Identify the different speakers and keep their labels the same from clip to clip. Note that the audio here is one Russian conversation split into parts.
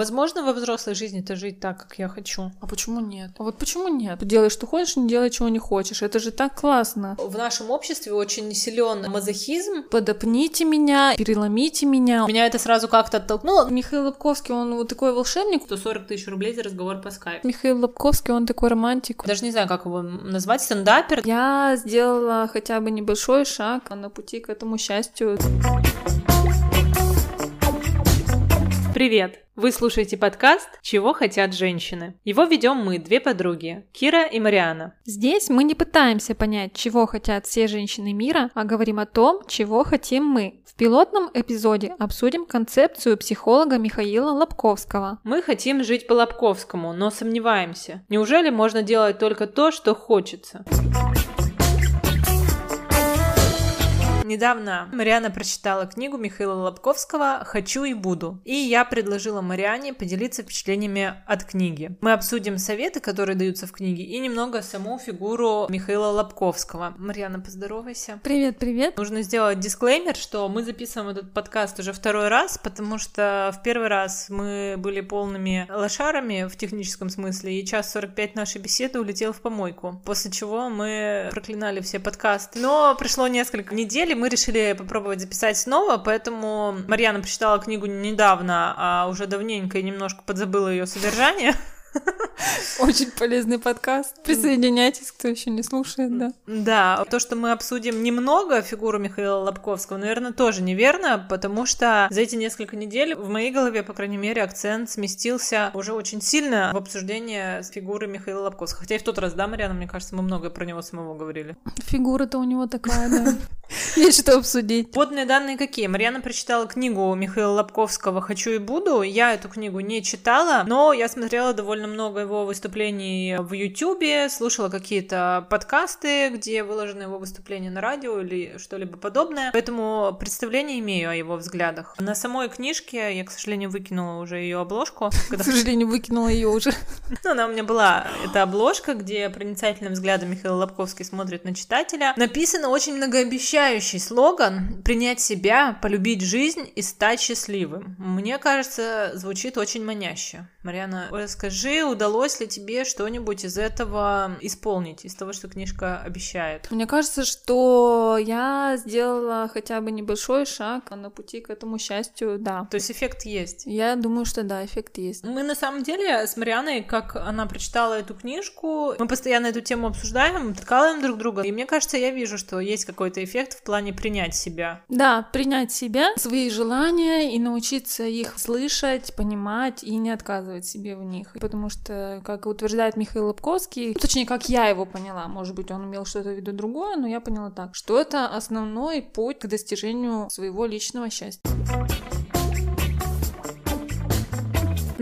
Speaker 1: Возможно, во взрослой жизни-то жить так, как я хочу.
Speaker 2: А почему нет? А вот почему нет? Делай, что хочешь, не делай, чего не хочешь. Это же так классно.
Speaker 1: В нашем обществе очень силен мазохизм.
Speaker 2: Подопните меня, переломите меня.
Speaker 1: Меня это сразу как-то оттолкнуло.
Speaker 2: Михаил Лобковский, он вот такой волшебник.
Speaker 1: 140 тысяч рублей за разговор по скайпу.
Speaker 2: Михаил Лобковский, он такой романтик.
Speaker 1: Даже не знаю, как его назвать, стендапер.
Speaker 2: Я сделала хотя бы небольшой шаг на пути к этому счастью.
Speaker 1: Привет! Вы слушаете подкаст «Чего хотят женщины». Его ведем мы, две подруги, Кира и Мариана.
Speaker 2: Здесь мы не пытаемся понять, чего хотят все женщины мира, а говорим о том, чего хотим мы. В пилотном эпизоде обсудим концепцию психолога Михаила Лобковского.
Speaker 1: Мы хотим жить по Лобковскому, но сомневаемся. Неужели можно делать только то, что хочется? Недавно Мариана прочитала книгу Михаила Лобковского «Хочу и буду». И я предложила Мариане поделиться впечатлениями от книги. Мы обсудим советы, которые даются в книге, и немного саму фигуру Михаила Лобковского. Мариана, поздоровайся.
Speaker 2: Привет, привет.
Speaker 1: Нужно сделать дисклеймер, что мы записываем этот подкаст уже второй раз, потому что в первый раз мы были полными лошарами в техническом смысле, и час 45 нашей беседы улетел в помойку. После чего мы проклинали все подкасты. Но пришло несколько недель, мы решили попробовать записать снова, поэтому Марьяна прочитала книгу недавно, а уже давненько и немножко подзабыла ее содержание.
Speaker 2: Очень полезный подкаст. Присоединяйтесь, кто еще не слушает, да.
Speaker 1: Да, то, что мы обсудим немного фигуру Михаила Лобковского, наверное, тоже неверно, потому что за эти несколько недель в моей голове, по крайней мере, акцент сместился уже очень сильно в обсуждение фигуры Михаила Лобковского. Хотя и в тот раз, да, Марьяна, мне кажется, мы много про него самого говорили.
Speaker 2: Фигура-то у него такая, да. Есть что обсудить.
Speaker 1: Подные данные какие? Марьяна прочитала книгу Михаила Лобковского «Хочу и буду». Я эту книгу не читала, но я смотрела довольно много его выступлений в Ютубе, слушала какие-то подкасты, где выложены его выступления на радио или что-либо подобное. Поэтому представление имею о его взглядах. На самой книжке я, к сожалению, выкинула уже ее обложку.
Speaker 2: К сожалению, выкинула ее уже.
Speaker 1: Ну, она у меня была, эта обложка, где проницательным взглядом Михаил Лобковский смотрит на читателя. Написано очень многообещающий слоган «Принять себя, полюбить жизнь и стать счастливым». Мне кажется, звучит очень маняще. Марьяна, расскажи, удалось ли тебе что-нибудь из этого исполнить, из того, что книжка обещает?
Speaker 2: Мне кажется, что я сделала хотя бы небольшой шаг на пути к этому счастью, да.
Speaker 1: То есть эффект есть?
Speaker 2: Я думаю, что да, эффект есть.
Speaker 1: Мы на самом деле с Марианой, как она прочитала эту книжку, мы постоянно эту тему обсуждаем, ткалываем друг друга, и мне кажется, я вижу, что есть какой-то эффект в плане принять себя.
Speaker 2: Да, принять себя, свои желания и научиться их слышать, понимать и не отказывать себе в них. Потому что, как утверждает Михаил Лобковский, точнее, как я его поняла, может быть, он имел что-то в виду другое, но я поняла так, что это основной путь к достижению своего личного счастья.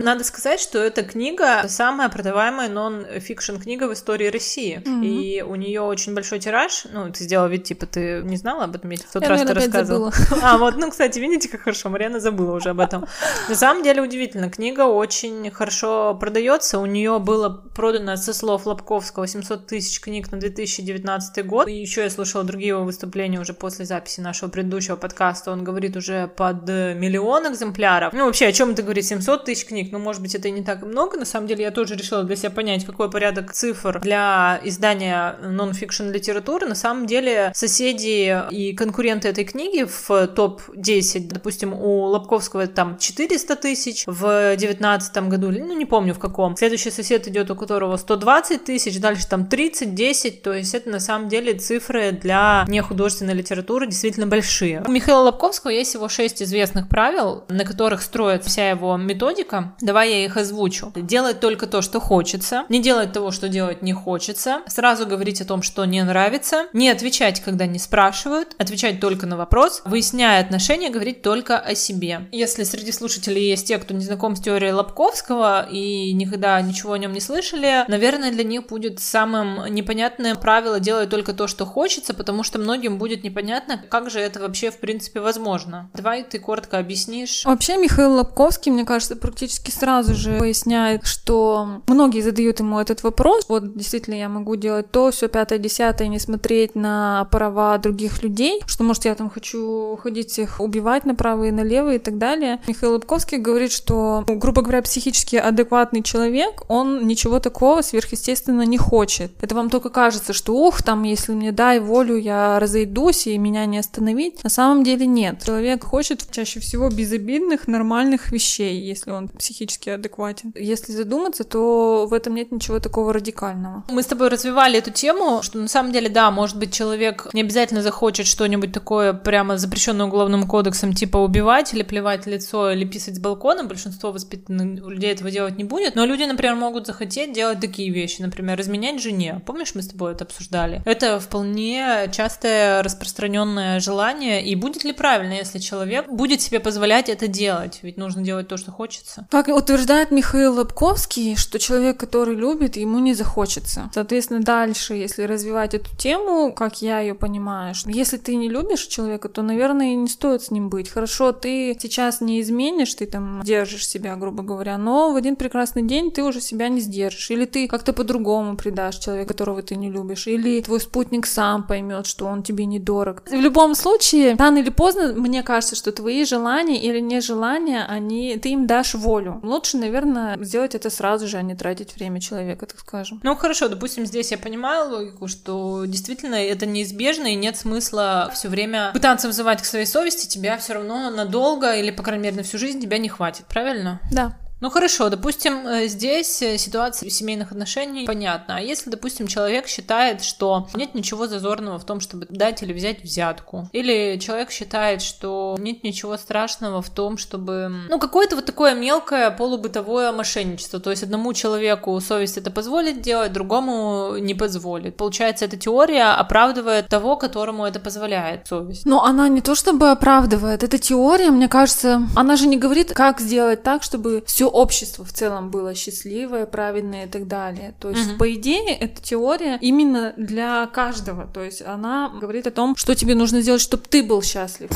Speaker 1: Надо сказать, что эта книга самая продаваемая нон-фикшн книга в истории России. Mm-hmm. И у нее очень большой тираж. Ну, ты сделала вид, типа, ты не знала об этом, я в тот я, раз наверное, ты рассказывала. А, вот, ну, кстати, видите, как хорошо, Марьяна забыла уже об этом. На самом деле удивительно, книга очень хорошо продается. У нее было продано, со слов Лабковского, 700 тысяч книг на 2019 год. И еще я слушала другие его выступления уже после записи нашего предыдущего подкаста. Он говорит уже под миллион экземпляров. Ну, вообще, о чем это говорит? 700 тысяч книг ну, может быть, это не так много. На самом деле, я тоже решила для себя понять, какой порядок цифр для издания нон-фикшн литературы. На самом деле, соседи и конкуренты этой книги в топ-10, допустим, у Лобковского там 400 тысяч в 2019 году, ну, не помню в каком. Следующий сосед идет, у которого 120 тысяч, дальше там 30, 10, то есть это на самом деле цифры для нехудожественной литературы действительно большие. У Михаила Лобковского есть всего 6 известных правил, на которых строится вся его методика. Давай я их озвучу. Делать только то, что хочется, не делать того, что делать не хочется, сразу говорить о том, что не нравится, не отвечать, когда не спрашивают, отвечать только на вопрос, выясняя отношения, говорить только о себе. Если среди слушателей есть те, кто не знаком с теорией Лобковского и никогда ничего о нем не слышали, наверное, для них будет самым непонятным правило делать только то, что хочется, потому что многим будет непонятно, как же это вообще в принципе возможно. Давай ты коротко объяснишь.
Speaker 2: Вообще Михаил Лобковский, мне кажется, практически практически сразу же поясняет, что многие задают ему этот вопрос. Вот действительно я могу делать то, все пятое, десятое, не смотреть на права других людей, что может я там хочу ходить их убивать направо и налево и так далее. Михаил Лобковский говорит, что, грубо говоря, психически адекватный человек, он ничего такого сверхъестественно не хочет. Это вам только кажется, что ух, там, если мне дай волю, я разойдусь и меня не остановить. На самом деле нет. Человек хочет чаще всего безобидных, нормальных вещей, если он психически адекватен. Если задуматься, то в этом нет ничего такого радикального.
Speaker 1: Мы с тобой развивали эту тему, что на самом деле, да, может быть, человек не обязательно захочет что-нибудь такое прямо запрещенное уголовным кодексом, типа убивать или плевать лицо или писать с балкона. Большинство воспитанных людей этого делать не будет. Но люди, например, могут захотеть делать такие вещи, например, изменять жене. Помнишь, мы с тобой это обсуждали? Это вполне частое распространенное желание. И будет ли правильно, если человек будет себе позволять это делать? Ведь нужно делать то, что хочется.
Speaker 2: Как утверждает Михаил Лобковский, что человек, который любит, ему не захочется. Соответственно, дальше, если развивать эту тему, как я ее понимаю, что если ты не любишь человека, то, наверное, не стоит с ним быть. Хорошо, ты сейчас не изменишь, ты там держишь себя, грубо говоря, но в один прекрасный день ты уже себя не сдержишь. Или ты как-то по-другому предашь человека, которого ты не любишь. Или твой спутник сам поймет, что он тебе недорог. В любом случае, рано или поздно, мне кажется, что твои желания или нежелания, они, ты им дашь волю. Лучше, наверное, сделать это сразу же, а не тратить время человека, так скажем.
Speaker 1: Ну хорошо, допустим, здесь я понимаю логику, что действительно это неизбежно и нет смысла все время пытаться вызывать к своей совести, тебя все равно надолго или, по крайней мере, на всю жизнь тебя не хватит, правильно?
Speaker 2: Да.
Speaker 1: Ну хорошо, допустим, э, здесь э, ситуация семейных отношений понятна. А если, допустим, человек считает, что нет ничего зазорного в том, чтобы дать или взять взятку, или человек считает, что нет ничего страшного в том, чтобы... Ну, какое-то вот такое мелкое полубытовое мошенничество. То есть одному человеку совесть это позволит делать, другому не позволит. Получается, эта теория оправдывает того, которому это позволяет совесть.
Speaker 2: Но она не то чтобы оправдывает. Эта теория, мне кажется, она же не говорит, как сделать так, чтобы все общество в целом было счастливое, правильное и так далее. То есть, mm-hmm. по идее, эта теория именно для каждого. То есть, она говорит о том, что тебе нужно сделать, чтобы ты был счастлив.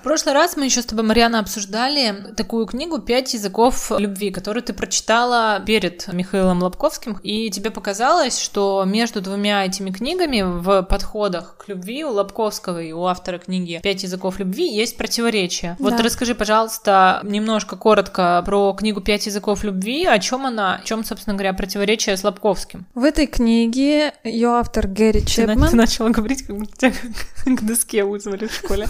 Speaker 1: В прошлый раз мы еще с тобой, Марьяна, обсуждали такую книгу «Пять языков любви», которую ты прочитала перед Михаилом Лобковским, и тебе показалось, что между двумя этими книгами в подходах к любви у Лобковского и у автора книги «Пять языков любви» есть противоречия. Да. Вот расскажи, пожалуйста, немножко коротко про книгу «Пять языков любви», о чем она, о чем, собственно говоря, противоречие с Лобковским.
Speaker 2: В этой книге ее автор Гэри Чепман...
Speaker 1: Ты, ты начала говорить, как будто тебя к доске вызвали в школе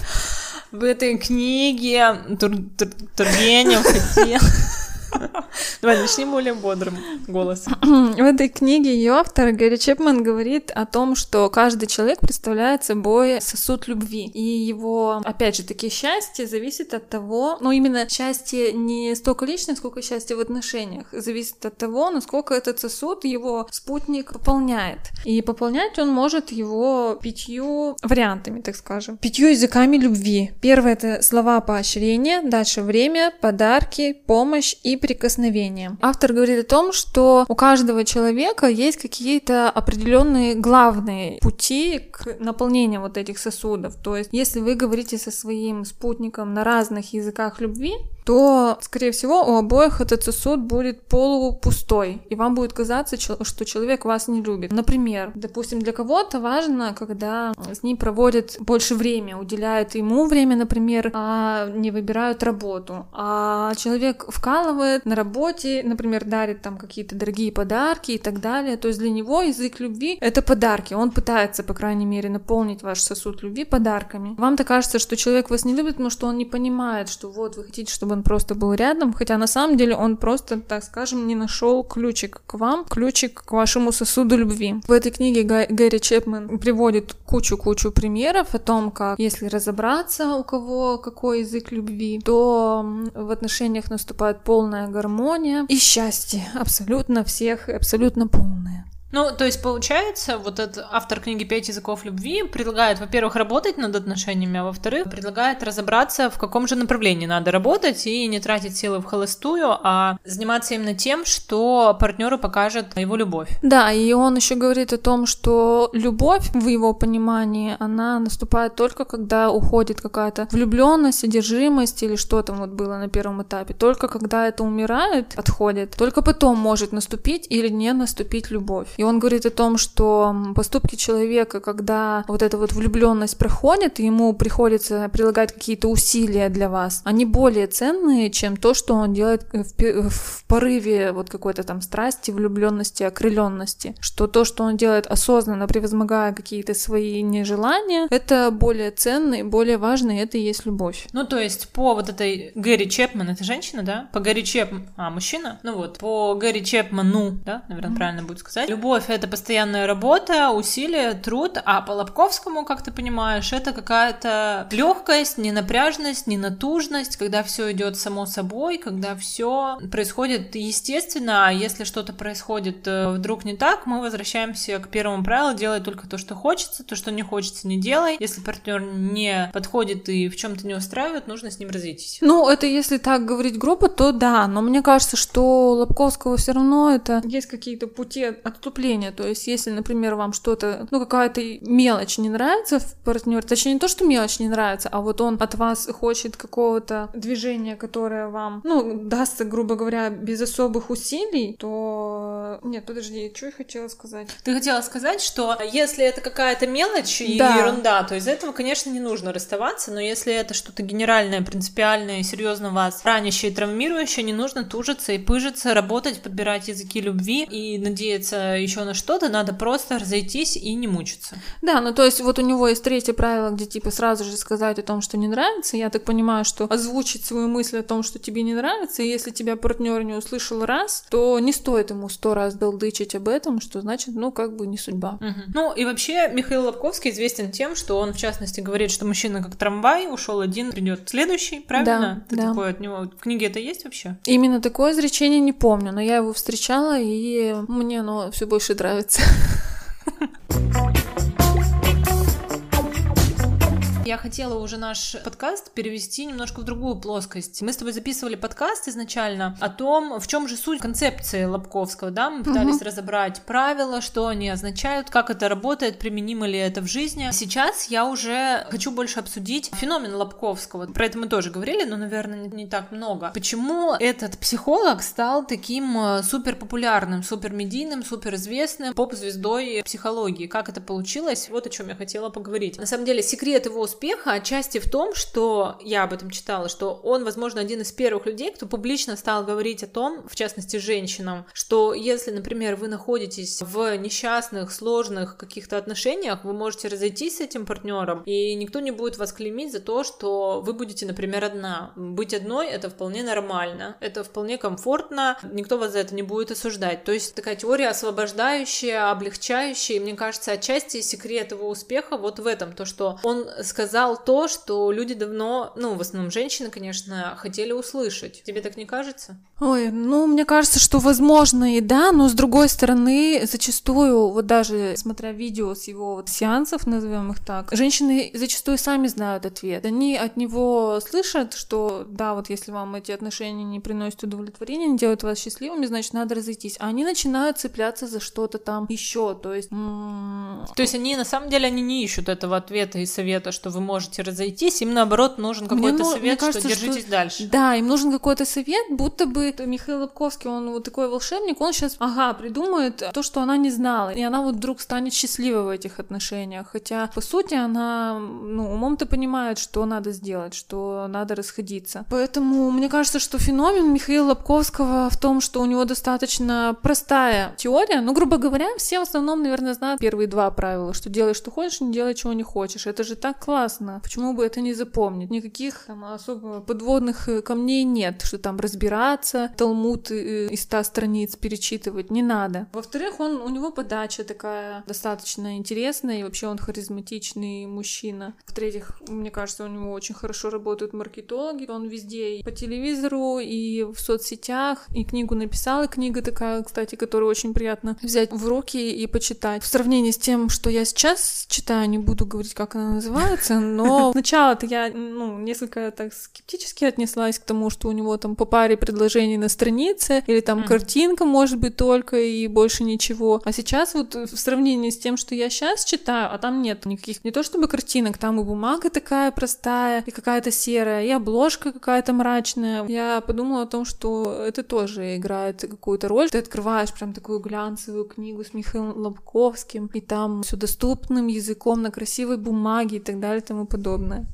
Speaker 1: в этой книге Тур Тур Тургенев хотел... Давай начнем более бодрым голосом.
Speaker 2: В этой книге ее автор Гэри Чепман говорит о том, что каждый человек представляет собой сосуд любви. И его, опять же, таки счастье зависит от того, ну именно счастье не столько личное, сколько счастье в отношениях. Зависит от того, насколько этот сосуд его спутник пополняет. И пополнять он может его пятью вариантами, так скажем. Пятью языками любви. Первое — это слова поощрения, дальше время, подарки, помощь и прикосновением. Автор говорит о том, что у каждого человека есть какие-то определенные главные пути к наполнению вот этих сосудов. То есть, если вы говорите со своим спутником на разных языках любви, то, скорее всего, у обоих этот сосуд будет полупустой, и вам будет казаться, что человек вас не любит. Например, допустим, для кого-то важно, когда с ним проводят больше времени, уделяют ему время, например, а не выбирают работу, а человек вкалывает на работе, например, дарит там какие-то дорогие подарки и так далее, то есть для него язык любви — это подарки, он пытается, по крайней мере, наполнить ваш сосуд любви подарками. Вам-то кажется, что человек вас не любит, потому что он не понимает, что вот вы хотите, чтобы он он просто был рядом, хотя на самом деле он просто, так скажем, не нашел ключик к вам, ключик к вашему сосуду любви. В этой книге Гэри Чепман приводит кучу-кучу примеров о том, как если разобраться, у кого какой язык любви, то в отношениях наступает полная гармония и счастье абсолютно всех, абсолютно полное.
Speaker 1: Ну, то есть, получается, вот этот автор книги «Пять языков любви» предлагает, во-первых, работать над отношениями, а во-вторых, предлагает разобраться, в каком же направлении надо работать и не тратить силы в холостую, а заниматься именно тем, что партнеру покажет его любовь.
Speaker 2: Да, и он еще говорит о том, что любовь, в его понимании, она наступает только когда уходит какая-то влюбленность, одержимость или что там вот было на первом этапе. Только когда это умирает, отходит, только потом может наступить или не наступить любовь. И он говорит о том, что поступки человека, когда вот эта вот влюбленность проходит, и ему приходится прилагать какие-то усилия для вас, они более ценные, чем то, что он делает в, в порыве вот какой-то там страсти, влюбленности, окрыленности. Что то, что он делает осознанно, превозмогая какие-то свои нежелания, это более ценно и более важно, и это и есть любовь.
Speaker 1: Ну, то есть по вот этой Гэри Чепман, это женщина, да? По Гэри Чепман, а, мужчина? Ну вот, по Гэри Чепману, да, наверное, mm-hmm. правильно будет сказать. Любовь — это постоянная работа, усилия, труд, а по Лобковскому, как ты понимаешь, это какая-то легкость, ненапряжность, ненатужность, когда все идет само собой, когда все происходит естественно, а если что-то происходит э, вдруг не так, мы возвращаемся к первому правилу, делай только то, что хочется, то, что не хочется, не делай. Если партнер не подходит и в чем-то не устраивает, нужно с ним разойтись.
Speaker 2: Ну, это если так говорить грубо, то да, но мне кажется, что Лобковского все равно это есть какие-то пути отступления. То есть, если, например, вам что-то, ну, какая-то мелочь не нравится в партнере, точнее, не то, что мелочь не нравится, а вот он от вас хочет какого-то движения, которое вам, ну, дастся, грубо говоря, без особых усилий, то... Нет, подожди, что я хотела сказать?
Speaker 1: Ты хотела сказать, что если это какая-то мелочь и да. ерунда, то из этого, конечно, не нужно расставаться, но если это что-то генеральное, принципиальное, серьезно вас ранящее и травмирующее, не нужно тужиться и пыжиться, работать, подбирать языки любви и надеяться еще на что-то, надо просто разойтись и не мучиться.
Speaker 2: Да, ну то есть вот у него есть третье правило, где типа сразу же сказать о том, что не нравится. Я так понимаю, что озвучить свою мысль о том, что тебе не нравится, и если тебя партнер не услышал раз, то не стоит ему сто раз долдычить об этом, что значит, ну как бы не судьба.
Speaker 1: Угу. Ну и вообще Михаил Лобковский известен тем, что он в частности говорит, что мужчина как трамвай, ушел один, придет следующий, правильно? Да, Ты да. такое от него в книге это есть вообще?
Speaker 2: Именно такое изречение не помню, но я его встречала, и мне оно все больше нравится.
Speaker 1: Я хотела уже наш подкаст перевести немножко в другую плоскость. Мы с тобой записывали подкаст изначально о том, в чем же суть концепции Лобковского, да? Мы пытались угу. разобрать правила, что они означают, как это работает, применимо ли это в жизни. Сейчас я уже хочу больше обсудить феномен Лобковского. Про это мы тоже говорили, но, наверное, не, не так много. Почему этот психолог стал таким э, супер популярным, супер медийным, супер известным поп-звездой психологии? Как это получилось? Вот о чем я хотела поговорить. На самом деле, секрет его успеха отчасти в том, что я об этом читала, что он, возможно, один из первых людей, кто публично стал говорить о том, в частности, женщинам, что если, например, вы находитесь в несчастных, сложных каких-то отношениях, вы можете разойтись с этим партнером, и никто не будет вас клеймить за то, что вы будете, например, одна. Быть одной это вполне нормально, это вполне комфортно, никто вас за это не будет осуждать. То есть такая теория освобождающая, облегчающая, и мне кажется, отчасти секрет его успеха вот в этом, то, что он сказал сказал то, что люди давно, ну, в основном женщины, конечно, хотели услышать. Тебе так не кажется?
Speaker 2: Ой, ну, мне кажется, что возможно и да, но с другой стороны, зачастую, вот даже смотря видео с его вот сеансов, назовем их так, женщины зачастую сами знают ответ. Они от него слышат, что да, вот если вам эти отношения не приносят удовлетворения, не делают вас счастливыми, значит, надо разойтись. А они начинают цепляться за что-то там еще, то есть...
Speaker 1: То есть они, на самом деле, они не ищут этого ответа и совета, что вы можете разойтись, им наоборот нужен какой-то ну, совет, кажется, что держитесь что... дальше.
Speaker 2: Да, им нужен какой-то совет, будто бы Михаил Лобковский, он вот такой волшебник, он сейчас, ага, придумает то, что она не знала, и она вот вдруг станет счастливой в этих отношениях, хотя, по сути, она, ну, умом-то понимает, что надо сделать, что надо расходиться. Поэтому мне кажется, что феномен Михаила Лобковского в том, что у него достаточно простая теория, ну, грубо говоря, все в основном, наверное, знают первые два правила, что делай, что хочешь, не делай, чего не хочешь. Это же так классно классно. Почему бы это не запомнить? Никаких там особо подводных э, камней нет, что там разбираться, Талмуд э, из ста страниц перечитывать, не надо. Во-вторых, он, у него подача такая достаточно интересная, и вообще он харизматичный мужчина. В-третьих, мне кажется, у него очень хорошо работают маркетологи, он везде и по телевизору, и в соцсетях, и книгу написал, и книга такая, кстати, которую очень приятно взять в руки и почитать. В сравнении с тем, что я сейчас читаю, не буду говорить, как она называется, но сначала-то я, ну, несколько так скептически отнеслась к тому, что у него там по паре предложений на странице, или там mm. картинка может быть только и больше ничего. А сейчас вот в сравнении с тем, что я сейчас читаю, а там нет никаких, не то чтобы картинок, там и бумага такая простая, и какая-то серая, и обложка какая-то мрачная. Я подумала о том, что это тоже играет какую-то роль. Ты открываешь прям такую глянцевую книгу с Михаилом Лобковским, и там все доступным языком на красивой бумаге и так далее и тому подобное.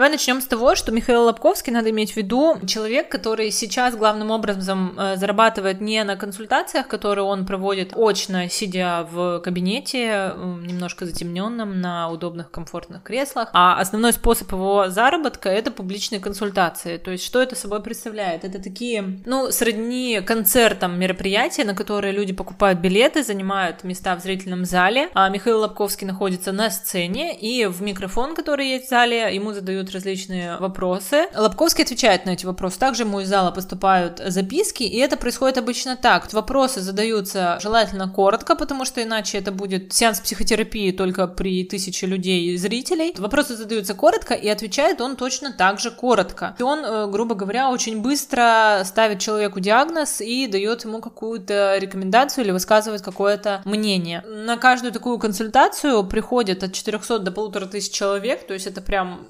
Speaker 1: Давай начнем с того, что Михаил Лобковский, надо иметь в виду, человек, который сейчас главным образом э, зарабатывает не на консультациях, которые он проводит очно, сидя в кабинете, немножко затемненном, на удобных, комфортных креслах, а основной способ его заработка — это публичные консультации. То есть что это собой представляет? Это такие, ну, сродни концертам мероприятия, на которые люди покупают билеты, занимают места в зрительном зале, а Михаил Лобковский находится на сцене, и в микрофон, который есть в зале, ему задают различные вопросы. Лобковский отвечает на эти вопросы. Также ему из зала поступают записки, и это происходит обычно так. Вопросы задаются желательно коротко, потому что иначе это будет сеанс психотерапии только при тысяче людей и зрителей. Вопросы задаются коротко, и отвечает он точно так же коротко. И он, э, грубо говоря, очень быстро ставит человеку диагноз и дает ему какую-то рекомендацию или высказывает какое-то мнение. На каждую такую консультацию приходит от 400 до полутора тысяч человек, то есть это прям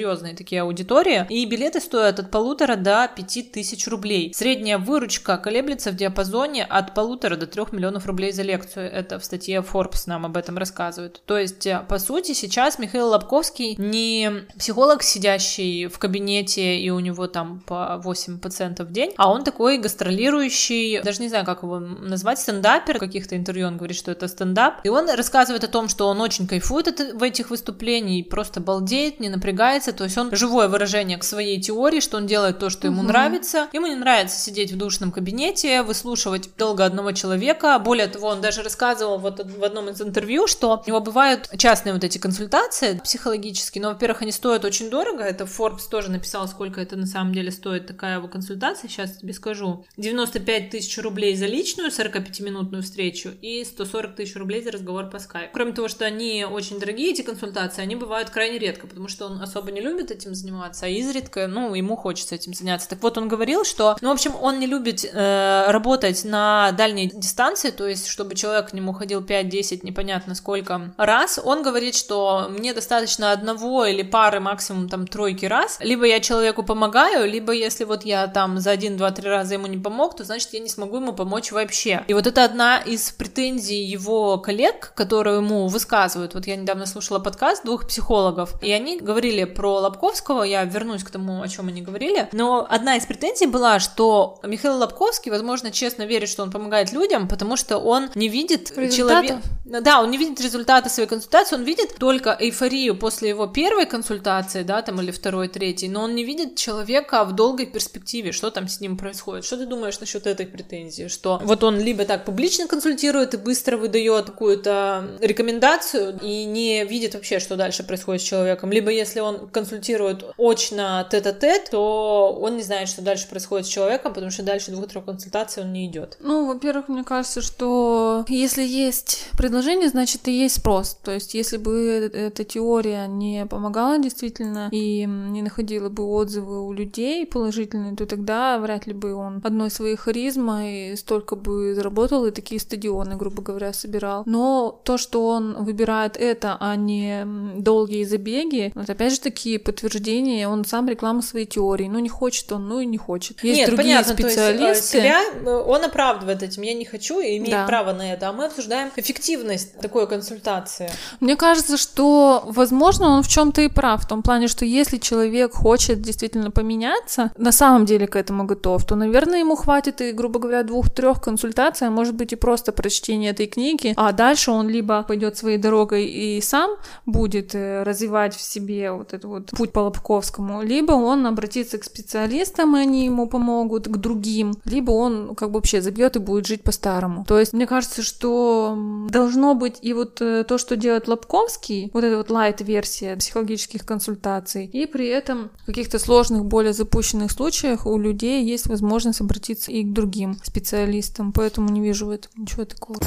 Speaker 1: серьезные такие аудитории, и билеты стоят от полутора до пяти тысяч рублей. Средняя выручка колеблется в диапазоне от полутора до трех миллионов рублей за лекцию. Это в статье Forbes нам об этом рассказывают. То есть, э, по сути, сейчас Михаил Лобковский не психолог, сидящий в кабинете, и у него там по 8 пациентов в день, а он такой гастролирующий, даже не знаю, как его назвать, стендапер. В каких-то интервью он говорит, что это стендап. И он рассказывает о том, что он очень кайфует в этих выступлениях, просто балдеет, не напрягается, нравится, то есть он живое выражение к своей теории, что он делает то, что ему угу. нравится. Ему не нравится сидеть в душном кабинете, выслушивать долго одного человека. Более того, он даже рассказывал вот в одном из интервью, что у него бывают частные вот эти консультации психологические, но, во-первых, они стоят очень дорого. Это Forbes тоже написал, сколько это на самом деле стоит такая его консультация. Сейчас тебе скажу. 95 тысяч рублей за личную 45-минутную встречу и 140 тысяч рублей за разговор по скайпу. Кроме того, что они очень дорогие, эти консультации, они бывают крайне редко, потому что он особо не любит этим заниматься, а изредка, ну, ему хочется этим заняться. Так вот, он говорил, что, ну, в общем, он не любит э, работать на дальней дистанции, то есть, чтобы человек к нему ходил 5-10, непонятно сколько раз. Он говорит, что мне достаточно одного или пары, максимум там тройки раз. Либо я человеку помогаю, либо если вот я там за один, два, три раза ему не помог, то значит я не смогу ему помочь вообще. И вот это одна из претензий его коллег, которые ему высказывают. Вот я недавно слушала подкаст двух психологов, и они говорили про Лобковского, я вернусь к тому, о чем они говорили, но одна из претензий была, что Михаил Лобковский, возможно, честно верит, что он помогает людям, потому что он не видит человека... Да, он не видит результата своей консультации, он видит только эйфорию после его первой консультации, да, там, или второй, третьей, но он не видит человека в долгой перспективе, что там с ним происходит. Что ты думаешь насчет этой претензии? Что вот он либо так публично консультирует и быстро выдает какую-то рекомендацию и не видит вообще, что дальше происходит с человеком, либо если он консультирует очно тет-а-тет, то он не знает, что дальше происходит с человеком, потому что дальше двух-трех консультаций он не идет.
Speaker 2: Ну, во-первых, мне кажется, что если есть предложение, значит и есть спрос. То есть, если бы эта теория не помогала действительно и не находила бы отзывы у людей положительные, то тогда вряд ли бы он одной своей харизмой столько бы заработал и такие стадионы, грубо говоря, собирал. Но то, что он выбирает это, а не долгие забеги, вот опять же таки никакие подтверждения, он сам реклама своей теории, ну не хочет он, ну и не хочет. Есть
Speaker 1: Нет,
Speaker 2: другие
Speaker 1: понятно,
Speaker 2: специалисты.
Speaker 1: То есть, себя он оправдывает этим, я не хочу и имеет да. право на это, а мы обсуждаем эффективность такой консультации.
Speaker 2: Мне кажется, что, возможно, он в чем-то и прав, в том плане, что если человек хочет действительно поменяться, на самом деле к этому готов, то, наверное, ему хватит и, грубо говоря, двух-трех консультаций, а может быть и просто прочтение этой книги, а дальше он либо пойдет своей дорогой и сам будет э, развивать в себе вот этот вот путь по Лобковскому, либо он обратится к специалистам, и они ему помогут, к другим, либо он как бы вообще забьет и будет жить по-старому. То есть мне кажется, что должно быть и вот э, то, что делает Лобковский, вот эта вот лайт-версия психологических консультаций, и при этом в каких-то сложных, более запущенных случаях у людей есть возможность обратиться и к другим специалистам, поэтому не вижу в этом ничего такого.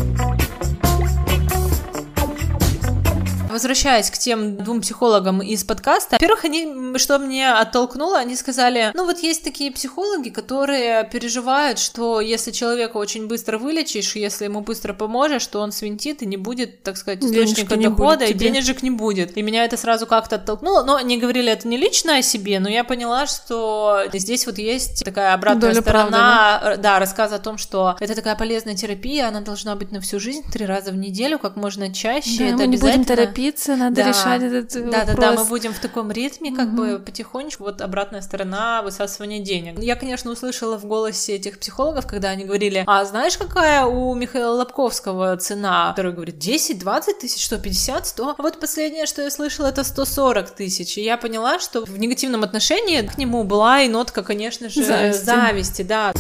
Speaker 1: Возвращаясь к тем двум психологам из подкаста, во-первых, они, что мне оттолкнуло, они сказали, ну вот есть такие психологи, которые переживают, что если человека очень быстро вылечишь, если ему быстро поможешь, то он свинтит и не будет, так сказать, источника дохода, и денежек не будет. И меня это сразу как-то оттолкнуло, но они говорили это не лично о себе, но я поняла, что здесь вот есть такая обратная Доля сторона, правды, да? да, рассказа о том, что это такая полезная терапия, она должна быть на всю жизнь, три раза в неделю, как можно чаще,
Speaker 2: да,
Speaker 1: это
Speaker 2: мы. Не будем терапии торопиться, надо да. решать этот
Speaker 1: да,
Speaker 2: вопрос.
Speaker 1: Да, да, да, мы будем в таком ритме, как угу. бы потихонечку, вот обратная сторона высасывания денег. Я, конечно, услышала в голосе этих психологов, когда они говорили, а знаешь, какая у Михаила Лобковского цена? Который говорит, 10, 20 тысяч, что, 50, 100? А вот последнее, что я слышала, это 140 тысяч. И я поняла, что в негативном отношении к нему была и нотка, конечно же, зависти, зависти да.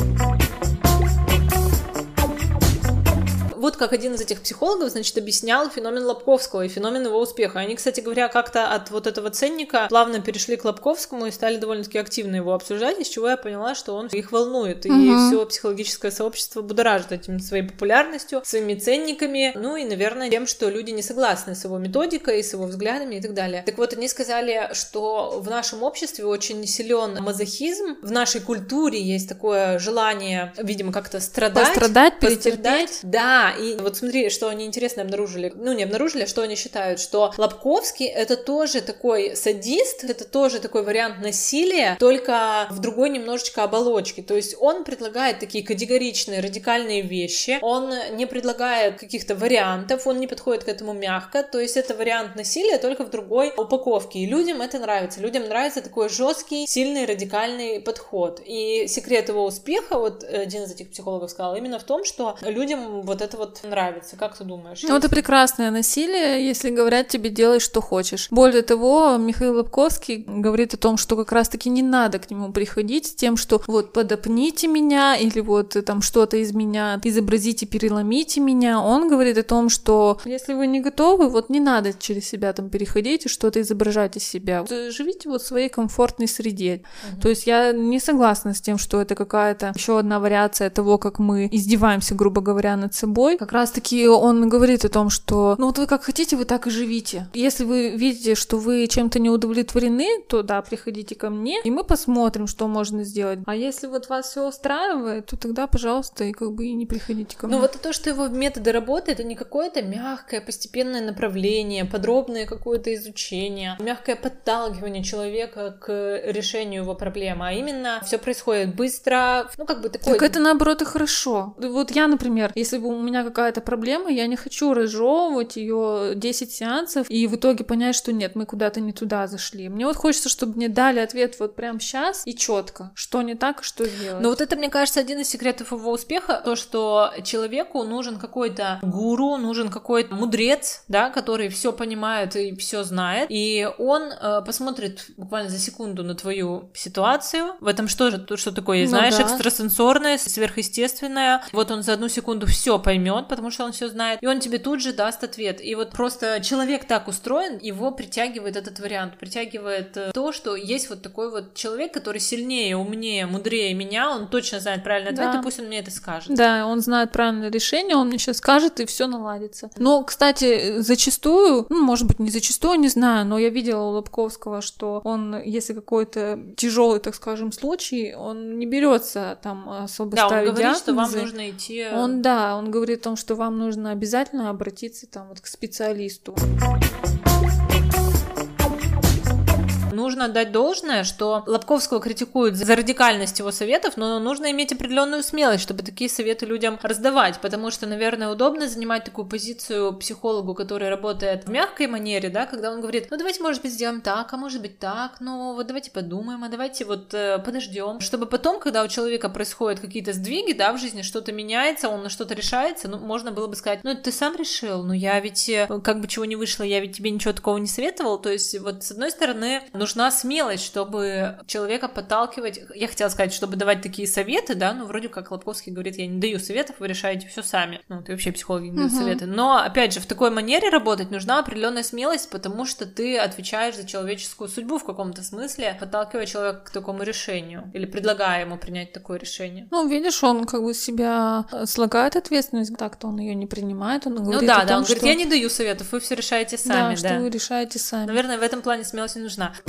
Speaker 1: Вот как один из этих психологов, значит, объяснял феномен Лобковского и феномен его успеха. Они, кстати говоря, как-то от вот этого ценника плавно перешли к Лобковскому и стали довольно-таки активно его обсуждать, из чего я поняла, что он их волнует, и угу. все психологическое сообщество будоражит этим своей популярностью, своими ценниками, ну и, наверное, тем, что люди не согласны с его методикой, с его взглядами и так далее. Так вот, они сказали, что в нашем обществе очень силен мазохизм, в нашей культуре есть такое желание, видимо, как-то страдать,
Speaker 2: пострадать, перетерпеть.
Speaker 1: Да, и вот смотри, что они интересно обнаружили. Ну, не обнаружили, а что они считают, что Лобковский — это тоже такой садист, это тоже такой вариант насилия, только в другой немножечко оболочке. То есть он предлагает такие категоричные, радикальные вещи, он не предлагает каких-то вариантов, он не подходит к этому мягко, то есть это вариант насилия только в другой упаковке. И людям это нравится. Людям нравится такой жесткий, сильный, радикальный подход. И секрет его успеха, вот один из этих психологов сказал, именно в том, что людям вот это вот нравится. Как ты думаешь?
Speaker 2: Ну, это прекрасное насилие, если говорят тебе делай, что хочешь. Более того, Михаил Лобковский говорит о том, что как раз-таки не надо к нему приходить с тем, что вот подопните меня или вот там что-то из меня изобразите, переломите меня. Он говорит о том, что если вы не готовы, вот не надо через себя там переходить и что-то изображать из себя. Живите вот в своей комфортной среде. Угу. То есть я не согласна с тем, что это какая-то еще одна вариация того, как мы издеваемся, грубо говоря, над собой собой, как раз-таки он говорит о том, что ну вот вы как хотите, вы так и живите. Если вы видите, что вы чем-то не удовлетворены, то да, приходите ко мне, и мы посмотрим, что можно сделать. А если вот вас все устраивает, то тогда, пожалуйста, и как бы и не приходите ко
Speaker 1: ну,
Speaker 2: мне.
Speaker 1: Ну вот то, что его методы работы, это не какое-то мягкое, постепенное направление, подробное какое-то изучение, мягкое подталкивание человека к решению его проблемы, а именно все происходит быстро, ну как бы такое...
Speaker 2: Так это наоборот и хорошо. Вот я, например, если бы у меня какая-то проблема, я не хочу разжевывать ее 10 сеансов и в итоге понять, что нет, мы куда-то не туда зашли. Мне вот хочется, чтобы мне дали ответ вот прямо сейчас и четко, что не так, и что сделать.
Speaker 1: Но вот это, мне кажется, один из секретов его успеха, то, что человеку нужен какой-то гуру, нужен какой-то мудрец, да, который все понимает и все знает, и он э, посмотрит буквально за секунду на твою ситуацию. В этом что же, что такое ну, знаешь, да. экстрасенсорное, сверхъестественное. Вот он за одну секунду все поймет поймет, потому что он все знает, и он тебе тут же даст ответ. И вот просто человек так устроен, его притягивает этот вариант, притягивает э, то, что есть вот такой вот человек, который сильнее, умнее, мудрее меня, он точно знает правильный ответ, да. и пусть он мне это скажет.
Speaker 2: Да, он знает правильное решение, он мне сейчас скажет, и все наладится. Но, кстати, зачастую, ну, может быть, не зачастую, не знаю, но я видела у Лобковского, что он, если какой-то тяжелый, так скажем, случай, он не берется там особо
Speaker 1: да,
Speaker 2: ставить
Speaker 1: он говорит, диагнозы. что вам нужно идти. Э,
Speaker 2: он, да, он говорит о том, что вам нужно обязательно обратиться там вот к специалисту.
Speaker 1: Нужно отдать должное, что Лобковского критикуют за радикальность его советов, но нужно иметь определенную смелость, чтобы такие советы людям раздавать, потому что, наверное, удобно занимать такую позицию психологу, который работает в мягкой манере, да, когда он говорит, ну давайте, может быть, сделаем так, а может быть так, ну вот давайте подумаем, а давайте вот э, подождем, чтобы потом, когда у человека происходят какие-то сдвиги, да, в жизни что-то меняется, он на что-то решается, ну, можно было бы сказать, ну, ты сам решил, ну, я ведь, э, как бы чего не вышло, я ведь тебе ничего такого не советовал, то есть вот с одной стороны нужна смелость, чтобы человека подталкивать, я хотела сказать, чтобы давать такие советы, да, ну, вроде как Лобковский говорит, я не даю советов, вы решаете все сами, ну, ты вообще психологи не дают угу. советы, но, опять же, в такой манере работать нужна определенная смелость, потому что ты отвечаешь за человеческую судьбу в каком-то смысле, подталкивая человека к такому решению или предлагая ему принять такое решение.
Speaker 2: Ну, видишь, он как бы себя э, слагает ответственность, так-то он ее не принимает, он говорит
Speaker 1: Ну да,
Speaker 2: том,
Speaker 1: да, он
Speaker 2: что...
Speaker 1: говорит, я не даю советов, вы все решаете сами,
Speaker 2: да. Да, что вы решаете сами.
Speaker 1: Наверное, в этом плане смелость не нужна.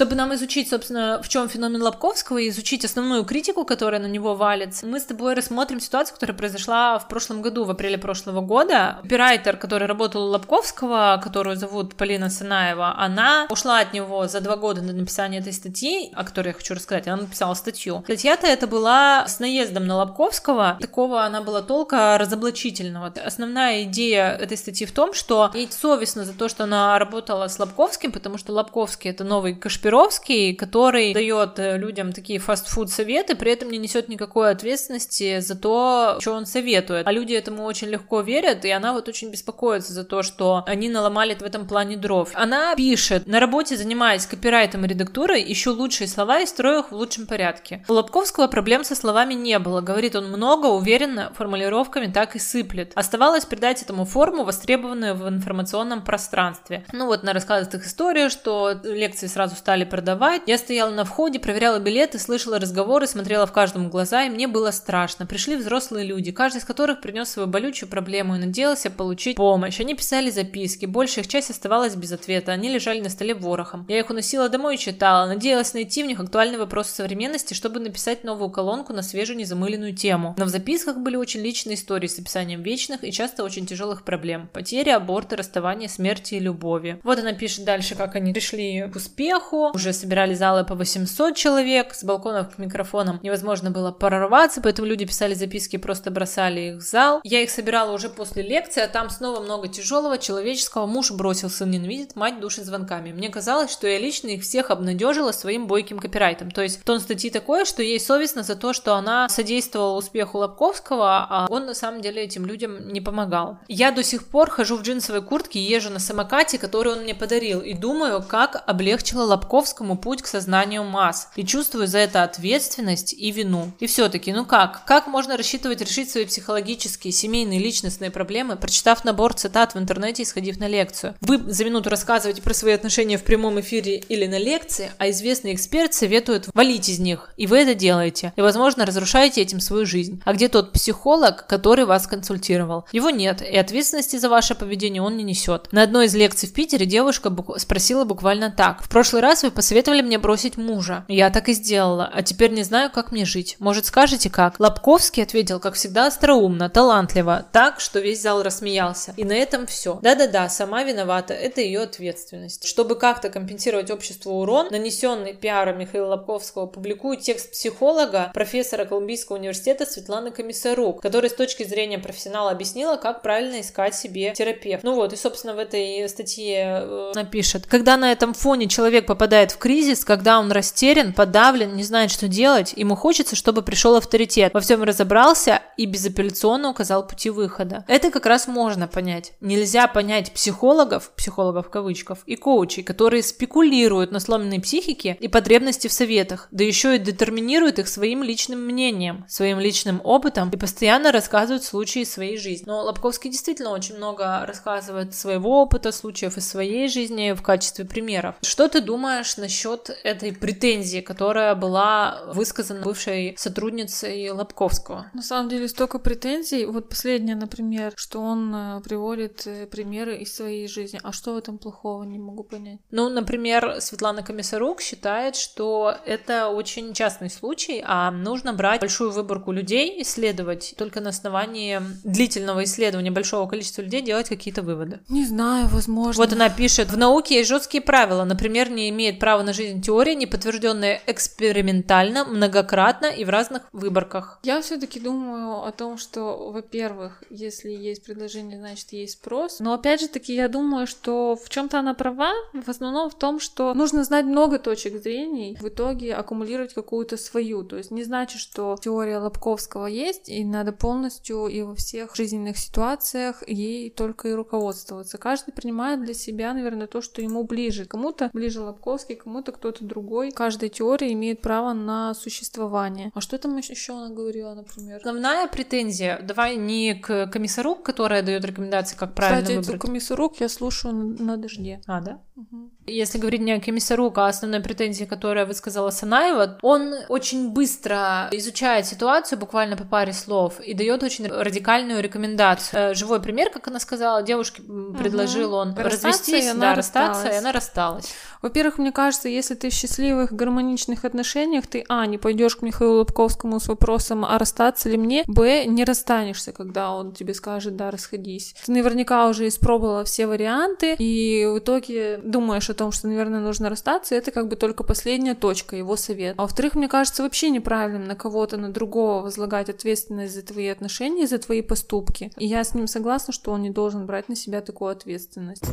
Speaker 1: Чтобы нам изучить, собственно, в чем феномен Лобковского и изучить основную критику, которая на него валится, мы с тобой рассмотрим ситуацию, которая произошла в прошлом году, в апреле прошлого года. Оператор, который работал у Лобковского, которую зовут Полина Санаева, она ушла от него за два года на написание этой статьи, о которой я хочу рассказать. Она написала статью. Статья-то это была с наездом на Лобковского. Такого она была толка разоблачительного. Основная идея этой статьи в том, что ей совестно за то, что она работала с Лобковским, потому что Лобковский это новый Кашпир Кашпировский, который дает э, людям такие фастфуд советы, при этом не несет никакой ответственности за то, что он советует. А люди этому очень легко верят, и она вот очень беспокоится за то, что они наломали в этом плане дров. Она пишет, на работе занимаясь копирайтом и редактурой, ищу лучшие слова и строю их в лучшем порядке. У Лобковского проблем со словами не было. Говорит он много, уверенно, формулировками так и сыплет. Оставалось придать этому форму, востребованную в информационном пространстве. Ну вот, она рассказывает их историю, что лекции сразу стали стали продавать. Я стояла на входе, проверяла билеты, слышала разговоры, смотрела в каждом глаза, и мне было страшно. Пришли взрослые люди, каждый из которых принес свою болючую проблему и надеялся получить помощь. Они писали записки, большая их часть оставалась без ответа, они лежали на столе ворохом. Я их уносила домой и читала, надеялась найти в них актуальные вопросы современности, чтобы написать новую колонку на свежую незамыленную тему. Но в записках были очень личные истории с описанием вечных и часто очень тяжелых проблем. Потери, аборты, расставания, смерти и любови. Вот она пишет дальше, как они пришли к успеху, уже собирали залы по 800 человек, с балконов к микрофонам невозможно было прорваться, поэтому люди писали записки и просто бросали их в зал. Я их собирала уже после лекции, а там снова много тяжелого, человеческого. Муж бросил, сын ненавидит, мать душит звонками. Мне казалось, что я лично их всех обнадежила своим бойким копирайтом. То есть тон статьи такой, что ей совестно за то, что она содействовала успеху Лобковского, а он на самом деле этим людям не помогал. Я до сих пор хожу в джинсовой куртке и езжу на самокате, который он мне подарил, и думаю, как облегчила Лобковского Маяковскому путь к сознанию масс и чувствую за это ответственность и вину. И все-таки, ну как? Как можно рассчитывать решить свои психологические, семейные, личностные проблемы, прочитав набор цитат в интернете и сходив на лекцию? Вы за минуту рассказываете про свои отношения в прямом эфире или на лекции, а известный эксперт советует валить из них, и вы это делаете. И, возможно, разрушаете этим свою жизнь. А где тот психолог, который вас консультировал? Его нет, и ответственности за ваше поведение он не несет. На одной из лекций в Питере девушка спросила буквально так. В прошлый раз вы вы посоветовали мне бросить мужа. Я так и сделала, а теперь не знаю, как мне жить. Может, скажете, как? Лобковский ответил, как всегда, остроумно, талантливо, так, что весь зал рассмеялся. И на этом все. Да-да-да, сама виновата, это ее ответственность. Чтобы как-то компенсировать обществу урон, нанесенный пиаром Михаила Лобковского, публикую текст психолога, профессора Колумбийского университета Светланы Комиссарук, который с точки зрения профессионала объяснила, как правильно искать себе терапевт. Ну вот, и, собственно, в этой статье э, напишет. Когда на этом фоне человек попадает попадает в кризис, когда он растерян, подавлен, не знает, что делать, ему хочется, чтобы пришел авторитет, во всем разобрался и безапелляционно указал пути выхода. Это как раз можно понять. Нельзя понять психологов, психологов в кавычках, и коучей, которые спекулируют на сломленной психике и потребности в советах, да еще и детерминируют их своим личным мнением, своим личным опытом и постоянно рассказывают случаи своей жизни. Но Лобковский действительно очень много рассказывает своего опыта, случаев из своей жизни в качестве примеров. Что ты думаешь думаешь насчет этой претензии, которая была высказана бывшей сотрудницей Лобковского?
Speaker 2: На самом деле столько претензий. Вот последнее, например, что он э, приводит э, примеры из своей жизни. А что в этом плохого, не могу понять.
Speaker 1: Ну, например, Светлана Комиссарук считает, что это очень частный случай, а нужно брать большую выборку людей, исследовать только на основании длительного исследования большого количества людей делать какие-то выводы.
Speaker 2: Не знаю, возможно.
Speaker 1: Вот она пишет, в науке есть жесткие правила, например, не имеет права на жизнь теория, не подтвержденная экспериментально, многократно и в разных выборках.
Speaker 2: Я все-таки думаю о том, что, во-первых, если есть предложение, значит есть спрос. Но опять же таки, я думаю, что в чем-то она права, в основном в том, что нужно знать много точек зрения, в итоге аккумулировать какую-то свою. То есть не значит, что теория Лобковского есть, и надо полностью и во всех жизненных ситуациях ей только и руководствоваться. Каждый принимает для себя, наверное, то, что ему ближе. Кому-то ближе Лобковский, кому-то кто-то другой. Каждая теория имеет право на существование. А что там еще она говорила, например?
Speaker 1: Основная претензия, давай не к комиссару, которая дает рекомендации, как правильно
Speaker 2: Кстати,
Speaker 1: выбрать.
Speaker 2: эту комиссарук я слушаю на, на дожде.
Speaker 1: А, да?
Speaker 2: Угу.
Speaker 1: Если говорить не о комиссарук, а основной претензии, которая высказала Санаева, он очень быстро изучает ситуацию, буквально по паре слов, и дает очень радикальную рекомендацию. Э, Живой пример, как она сказала, девушке предложил он
Speaker 2: Расстаться,
Speaker 1: развестись,
Speaker 2: и она
Speaker 1: да, расстаться, и она рассталась.
Speaker 2: Во-первых, мне кажется, если ты в счастливых, гармоничных отношениях, ты, а, не пойдешь к Михаилу Лобковскому с вопросом, а расстаться ли мне, б, не расстанешься, когда он тебе скажет, да, расходись. Ты наверняка уже испробовала все варианты, и в итоге думаешь о том, что, наверное, нужно расстаться, это как бы только последняя точка, его совет. А во-вторых, мне кажется, вообще неправильным на кого-то, на другого возлагать ответственность за твои отношения, за твои поступки. И я с ним согласна, что он не должен брать на себя такую ответственность.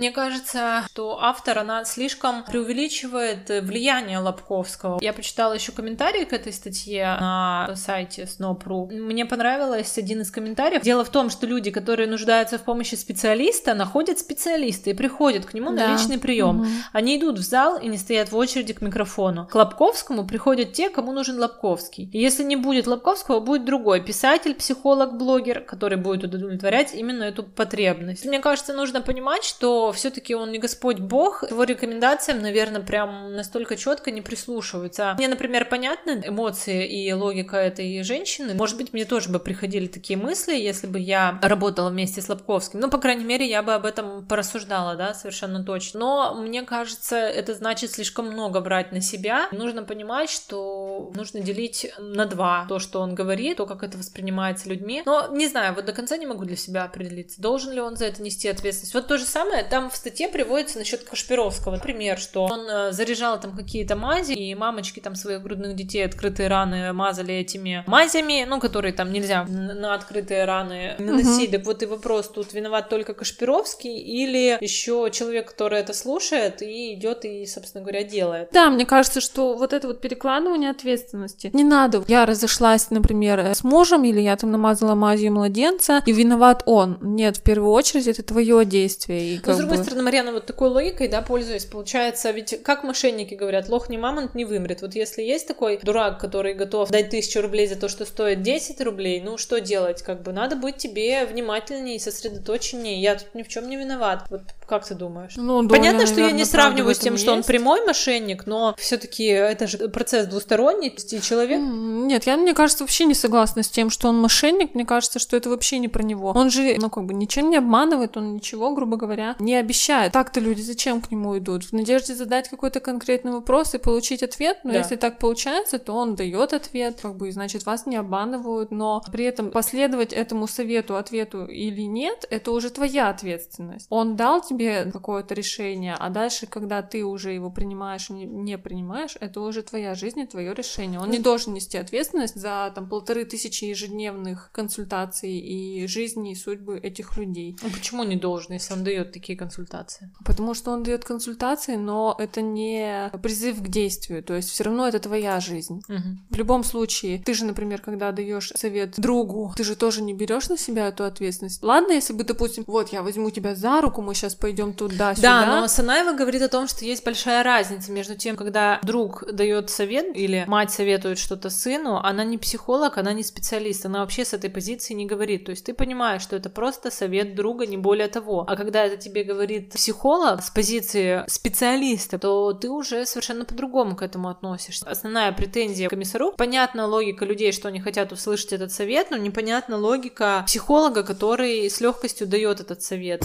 Speaker 1: Мне кажется, что автор, она слишком преувеличивает влияние Лобковского. Я почитала еще комментарии к этой статье на сайте Snow.ru. Мне понравилось один из комментариев. Дело в том, что люди, которые нуждаются в помощи специалиста, находят специалиста и приходят к нему
Speaker 2: Да.
Speaker 1: на личный прием.
Speaker 2: Мгм.
Speaker 1: Они идут в зал и не стоят в очереди к микрофону. К Лобковскому приходят те, кому нужен Лобковский. И если не будет Лобковского, будет другой писатель, психолог, блогер, который будет удовлетворять именно эту потребность. Мне кажется, нужно понимать, что все-таки он не Господь Бог. Его рекомендациям, наверное, прям настолько четко не прислушиваются. Мне, например, понятны эмоции и логика этой женщины. Может быть, мне тоже бы приходили такие мысли, если бы я работала вместе с Лобковским. Ну, по крайней мере, я бы об этом порассуждала, да, совершенно точно. Но мне кажется, это значит слишком много брать на себя. Нужно понимать, что нужно делить на два то, что он говорит, то, как это воспринимается людьми. Но не знаю, вот до конца не могу для себя определиться, должен ли он за это нести ответственность. Вот то же самое, там в статье приводится насчет Кашпировского. Пример, что он э, заряжал там какие-то мази, и мамочки там своих грудных детей открытые раны мазали этими мазями, ну, которые там нельзя на открытые раны наносить. Так вот и вопрос, тут виноват только Кашпировский или еще человек, который это слушает и идет и, собственно говоря, делает.
Speaker 2: Да, мне кажется, что вот это вот перекладывание ответственности не надо. Я разошлась, например, с мужем, или я там намазала мазью младенца, и виноват он. Нет, в первую очередь это твое действие. И
Speaker 1: Но,
Speaker 2: как
Speaker 1: с другой
Speaker 2: бы-
Speaker 1: стороны, Марьяна, вот такой логикой, да, пользуясь, получается, ведь как мошенники говорят, лох не мамонт не вымрет. Вот если есть такой дурак, который готов дать тысячу рублей за то, что стоит 10 рублей, ну что делать? Как бы надо быть тебе внимательнее, сосредоточеннее. Я тут ни в чем не виноват. Вот как ты думаешь?
Speaker 2: Ну, да,
Speaker 1: Понятно, что я
Speaker 2: наверное,
Speaker 1: не
Speaker 2: правда
Speaker 1: сравниваю с тем, что он прямой мошенник, но все-таки это же процесс двусторонний, и человек
Speaker 2: Нет, я, мне кажется, вообще не согласна с тем, что он мошенник. Мне кажется, что это вообще не про него. Он же, ну, как бы ничем не обманывает, он ничего, грубо говоря, не обещает. Так-то люди зачем к нему идут? В надежде задать какой-то конкретный вопрос и получить ответ. Но
Speaker 1: Да.
Speaker 2: если так получается, то он дает ответ, как бы, значит, вас не обманывают. Но при этом последовать этому совету, ответу или нет, это уже твоя ответственность. Он дал тебе какое-то решение, а дальше, когда ты уже его принимаешь не- принимаешь, это уже твоя жизнь и твое решение. Он не должен нести ответственность за там полторы тысячи ежедневных консультаций и жизни и судьбы этих людей.
Speaker 1: Ну, почему не должен, если он дает такие консультации?
Speaker 2: Потому что он дает консультации, но это не призыв к действию. То есть все равно это твоя жизнь.
Speaker 1: Мгм.
Speaker 2: В любом случае, ты же, например, когда даешь совет другу, ты же тоже не берешь на себя эту ответственность. Ладно, если бы, допустим, вот я возьму тебя за руку, мы сейчас пойдем туда-сюда.
Speaker 1: Да, но Санаева говорит о том, что есть большая разница между тем, когда друг дает совет или мать советует что-то сыну, она не психолог, она не специалист, она вообще с этой позиции не говорит. То есть ты понимаешь, что это просто совет друга, не более того. А когда это тебе говорит психолог с позиции специалиста, то ты уже совершенно по-другому к этому относишься. Основная претензия к комиссару, понятна логика людей, что они хотят услышать этот совет, но непонятна логика психолога, который с легкостью дает этот совет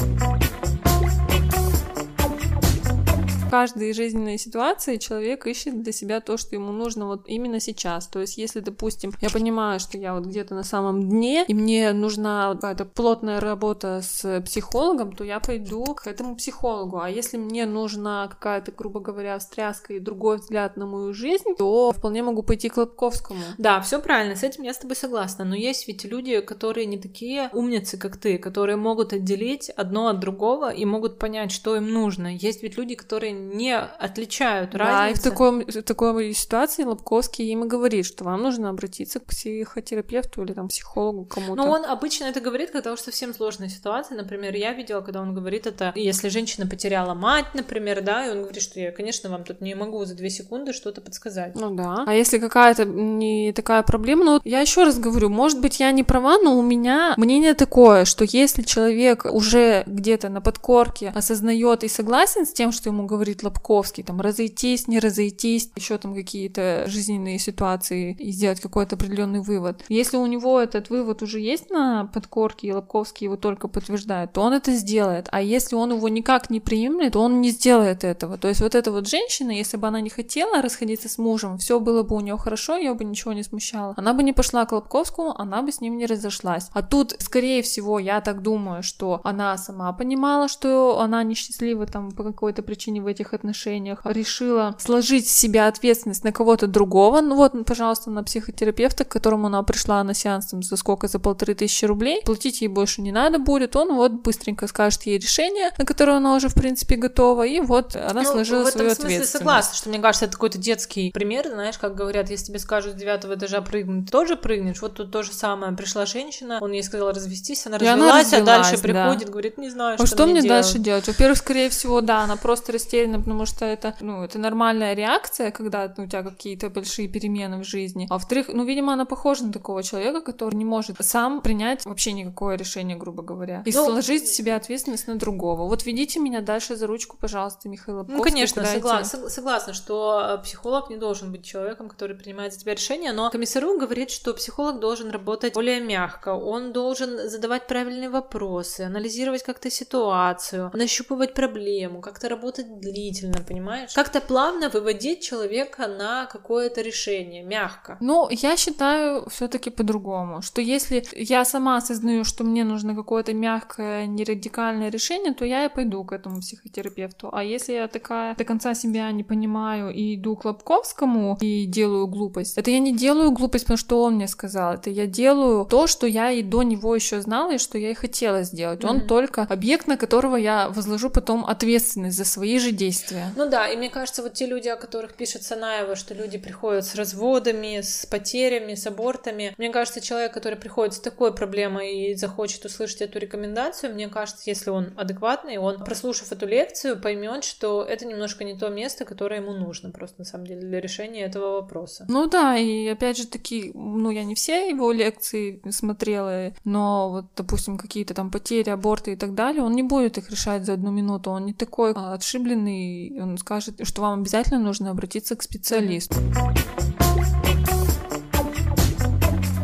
Speaker 2: каждой жизненной ситуации человек ищет для себя то, что ему нужно вот именно сейчас. То есть, если, допустим, я понимаю, что я вот где-то на самом дне, и мне нужна какая-то плотная работа с психологом, то я пойду к этому психологу. А если мне нужна какая-то, грубо говоря, встряска и другой взгляд на мою жизнь, то вполне могу пойти к Лобковскому.
Speaker 1: Да, все правильно, с этим я с тобой согласна. Но есть ведь люди, которые не такие умницы, как ты, которые могут отделить одно от другого и могут понять, что им нужно. Есть ведь люди, которые не отличают да, разницы.
Speaker 2: Да, и в, таком, в такой ситуации Лобковский им и говорит, что вам нужно обратиться к психотерапевту или там психологу кому-то.
Speaker 1: Ну, он обычно это говорит, когда уж совсем сложная ситуация. Например, я видела, когда он говорит это, если женщина потеряла мать, например, да, и он говорит, что я, конечно, вам тут не могу за две секунды что-то подсказать.
Speaker 2: Ну да. А если какая-то не такая проблема, ну, я еще раз говорю, может быть, я не права, но у меня мнение такое, что если человек уже где-то на подкорке осознает и согласен с тем, что ему говорит говорит Лобковский, там, разойтись, не разойтись, еще там какие-то жизненные ситуации и сделать какой-то определенный вывод. Если у него этот вывод уже есть на подкорке, и Лобковский его только подтверждает, то он это сделает. А если он его никак не примет, то он не сделает этого. То есть вот эта вот женщина, если бы она не хотела расходиться с мужем, все было бы у нее хорошо, ее бы ничего не смущало. Она бы не пошла к Лобковскому, она бы с ним не разошлась. А тут, скорее всего, я так думаю, что она сама понимала, что она несчастлива там по какой-то причине в этих отношениях, решила сложить с себя ответственность на кого-то другого, ну вот, пожалуйста, на психотерапевта, к которому она пришла на сеанс там, за сколько, за полторы тысячи рублей, платить ей больше не надо будет, он вот быстренько скажет ей решение, на которое она уже, в принципе, готова, и вот она ну, сложила в этом свою смысле ответственность.
Speaker 1: согласна, что мне кажется, это какой-то детский пример, знаешь, как говорят, если тебе скажут с девятого этажа прыгнуть, ты тоже прыгнешь, вот тут то же самое, пришла женщина, он ей сказал развестись, она развелась, она развелась а дальше да. приходит, говорит, не знаю,
Speaker 2: а
Speaker 1: что,
Speaker 2: что мне,
Speaker 1: мне
Speaker 2: дальше делать? Во-первых, скорее всего, да, она просто растеряна растеряна, потому что это, ну, это нормальная реакция, когда ну, у тебя какие-то большие перемены в жизни. А во-вторых, ну, видимо, она похожа на такого человека, который не может сам принять вообще никакое решение, грубо говоря, и ну, сложить в себя ответственность на другого. Вот ведите меня дальше за ручку, пожалуйста, Михаил Лобковский.
Speaker 1: Ну, конечно, согласна, согласна, что психолог не должен быть человеком, который принимает за тебя решение, но комиссару говорит, что психолог должен работать более мягко, он должен задавать правильные вопросы, анализировать как-то ситуацию, нащупывать проблему, как-то работать длительно, понимаешь? Как-то плавно выводить человека на какое-то решение, мягко.
Speaker 2: Ну, я считаю все-таки по-другому, что если я сама осознаю, что мне нужно какое-то мягкое, нерадикальное решение, то я и пойду к этому психотерапевту. А если я такая до конца себя не понимаю и иду к Лобковскому и делаю глупость, это я не делаю глупость, потому что он мне сказал, это я делаю то, что я и до него еще знала, и что я и хотела сделать. Mm-hmm. Он только объект, на которого я возложу потом ответственность за свои же действия действия.
Speaker 1: Ну да, и мне кажется, вот те люди, о которых пишет Санаева, что люди приходят с разводами, с потерями, с абортами, мне кажется, человек, который приходит с такой проблемой и захочет услышать эту рекомендацию, мне кажется, если он адекватный, он, прослушав эту лекцию, поймет, что это немножко не то место, которое ему нужно просто, на самом деле, для решения этого вопроса.
Speaker 2: Ну да, и опять же таки, ну я не все его лекции смотрела, но вот, допустим, какие-то там потери, аборты и так далее, он не будет их решать за одну минуту, он не такой отшибленный он скажет, что вам обязательно нужно обратиться к специалисту.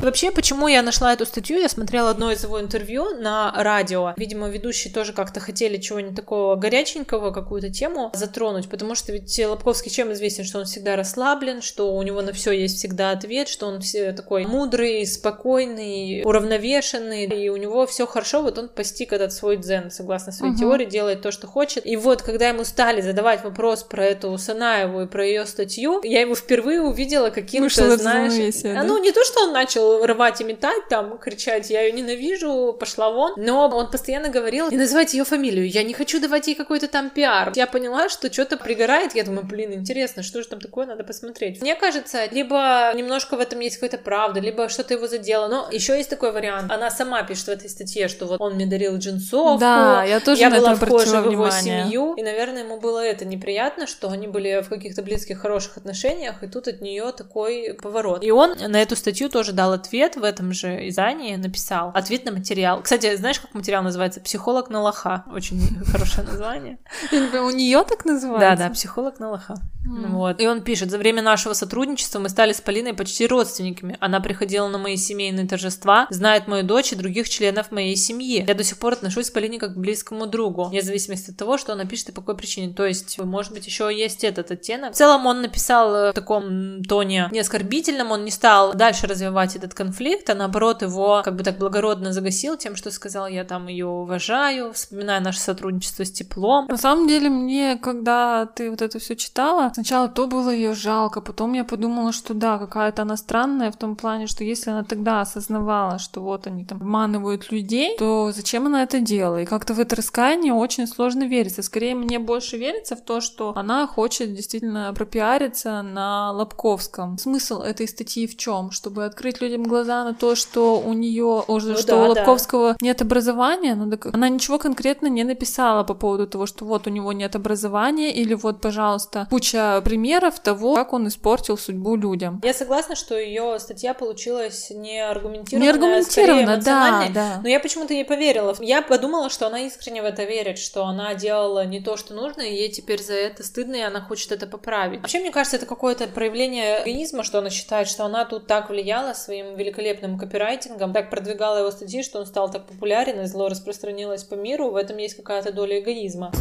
Speaker 1: Вообще, почему я нашла эту статью? Я смотрела одно из его интервью на радио. Видимо, ведущие тоже как-то хотели чего-нибудь такого горяченького, какую-то тему затронуть, потому что ведь Лобковский чем известен, что он всегда расслаблен, что у него на все есть всегда ответ, что он все такой мудрый, спокойный, уравновешенный, и у него все хорошо, вот он постиг этот свой дзен, согласно своей угу. теории, делает то, что хочет. И вот, когда ему стали задавать вопрос про эту Санаеву и про ее статью, я его впервые увидела каким-то, знаешь... А, ну, не то, что он начал начал рвать и метать там, кричать, я ее ненавижу, пошла вон. Но он постоянно говорил, не называйте ее фамилию, я не хочу давать ей какой-то там пиар. Я поняла, что что-то пригорает, я думаю, блин, интересно, что же там такое, надо посмотреть. Мне кажется, либо немножко в этом есть какая-то правда, либо что-то его задело. Но еще есть такой вариант. Она сама пишет в этой статье, что вот он мне дарил джинсовку.
Speaker 2: Да, я тоже
Speaker 1: я была вхожа в его
Speaker 2: внимание.
Speaker 1: семью. И, наверное, ему было это неприятно, что они были в каких-то близких, хороших отношениях, и тут от нее такой поворот. И он на эту статью тоже дал ответ в этом же издании, написал ответ на материал. Кстати, знаешь, как материал называется? Психолог на лоха. Очень хорошее название.
Speaker 2: У нее так
Speaker 1: Да,
Speaker 2: называется?
Speaker 1: да, психолог на лоха. Вот. И он пишет, за время нашего сотрудничества мы стали с Полиной почти родственниками. Она приходила на мои семейные торжества, знает мою дочь и других членов моей семьи. Я до сих пор отношусь к Полине как к близкому другу, вне зависимости от того, что она пишет и по какой причине. То есть, может быть, еще есть этот оттенок. В целом он написал э, в таком тоне не оскорбительном, он не стал дальше развивать этот конфликт, а наоборот его как бы так благородно загасил тем, что сказал, я там ее уважаю, вспоминаю наше сотрудничество с теплом.
Speaker 2: На самом деле, мне, когда ты вот это все читала, сначала то было ее жалко, потом я подумала, что да, какая-то она странная в том плане, что если она тогда осознавала, что вот они там обманывают людей, то зачем она это делала? И как-то в это раскаяние очень сложно вериться. Скорее, мне больше верится в то, что она хочет действительно пропиариться на Лобковском. Смысл этой статьи в чем? Чтобы открыть людям глаза на то, что у нее, уже
Speaker 1: Ну
Speaker 2: что
Speaker 1: да,
Speaker 2: у
Speaker 1: да.
Speaker 2: Лобковского нет образования, ну так она ничего конкретно не написала по поводу того, что вот у него нет образования, или вот, пожалуйста, куча примеров того, как он испортил судьбу людям.
Speaker 1: Я согласна, что ее статья получилась не аргументированная,
Speaker 2: Не
Speaker 1: а скорее
Speaker 2: аргументированно, да, да.
Speaker 1: Но я почему-то ей поверила. Я подумала, что она искренне в это верит, что она делала не то, что нужно, и ей теперь за это стыдно, и она хочет это поправить. Вообще, мне кажется, это какое-то проявление эгоизма, что она считает, что она тут так влияла своим великолепным копирайтингом, так продвигала его статьи, что он стал так популярен, и зло распространилось по миру. В этом есть какая-то доля эгоизма.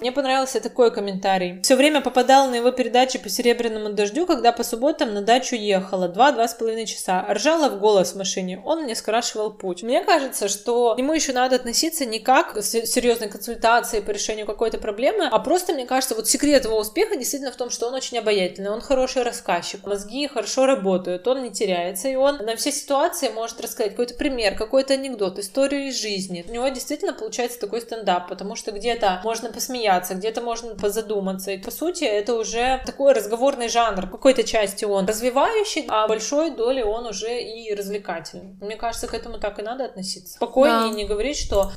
Speaker 1: Мне понравился такой комментарий. Все время попадала на его передачи по серебряному дождю, когда по субботам на дачу ехала. Два-два с половиной часа. Ржала в голос в машине. Он мне скрашивал путь. Мне кажется, что к нему еще надо относиться не как к се- серьезной консультации по решению какой-то проблемы, а просто, мне кажется, вот секрет его успеха действительно в том, что он очень обаятельный, он хороший рассказчик, мозги хорошо работают, он не теряется, и он на все ситуации может рассказать какой-то пример, какой-то анекдот, историю из жизни. У него действительно получается такой стендап, потому что где-то можно посмеяться, где-то можно позадуматься. И по сути это уже такой разговорный жанр. В какой-то части он развивающий, а большой доли он уже и развлекательный. Мне кажется, к этому так и надо относиться. Спокойнее,
Speaker 2: Да.
Speaker 1: не говорить, что...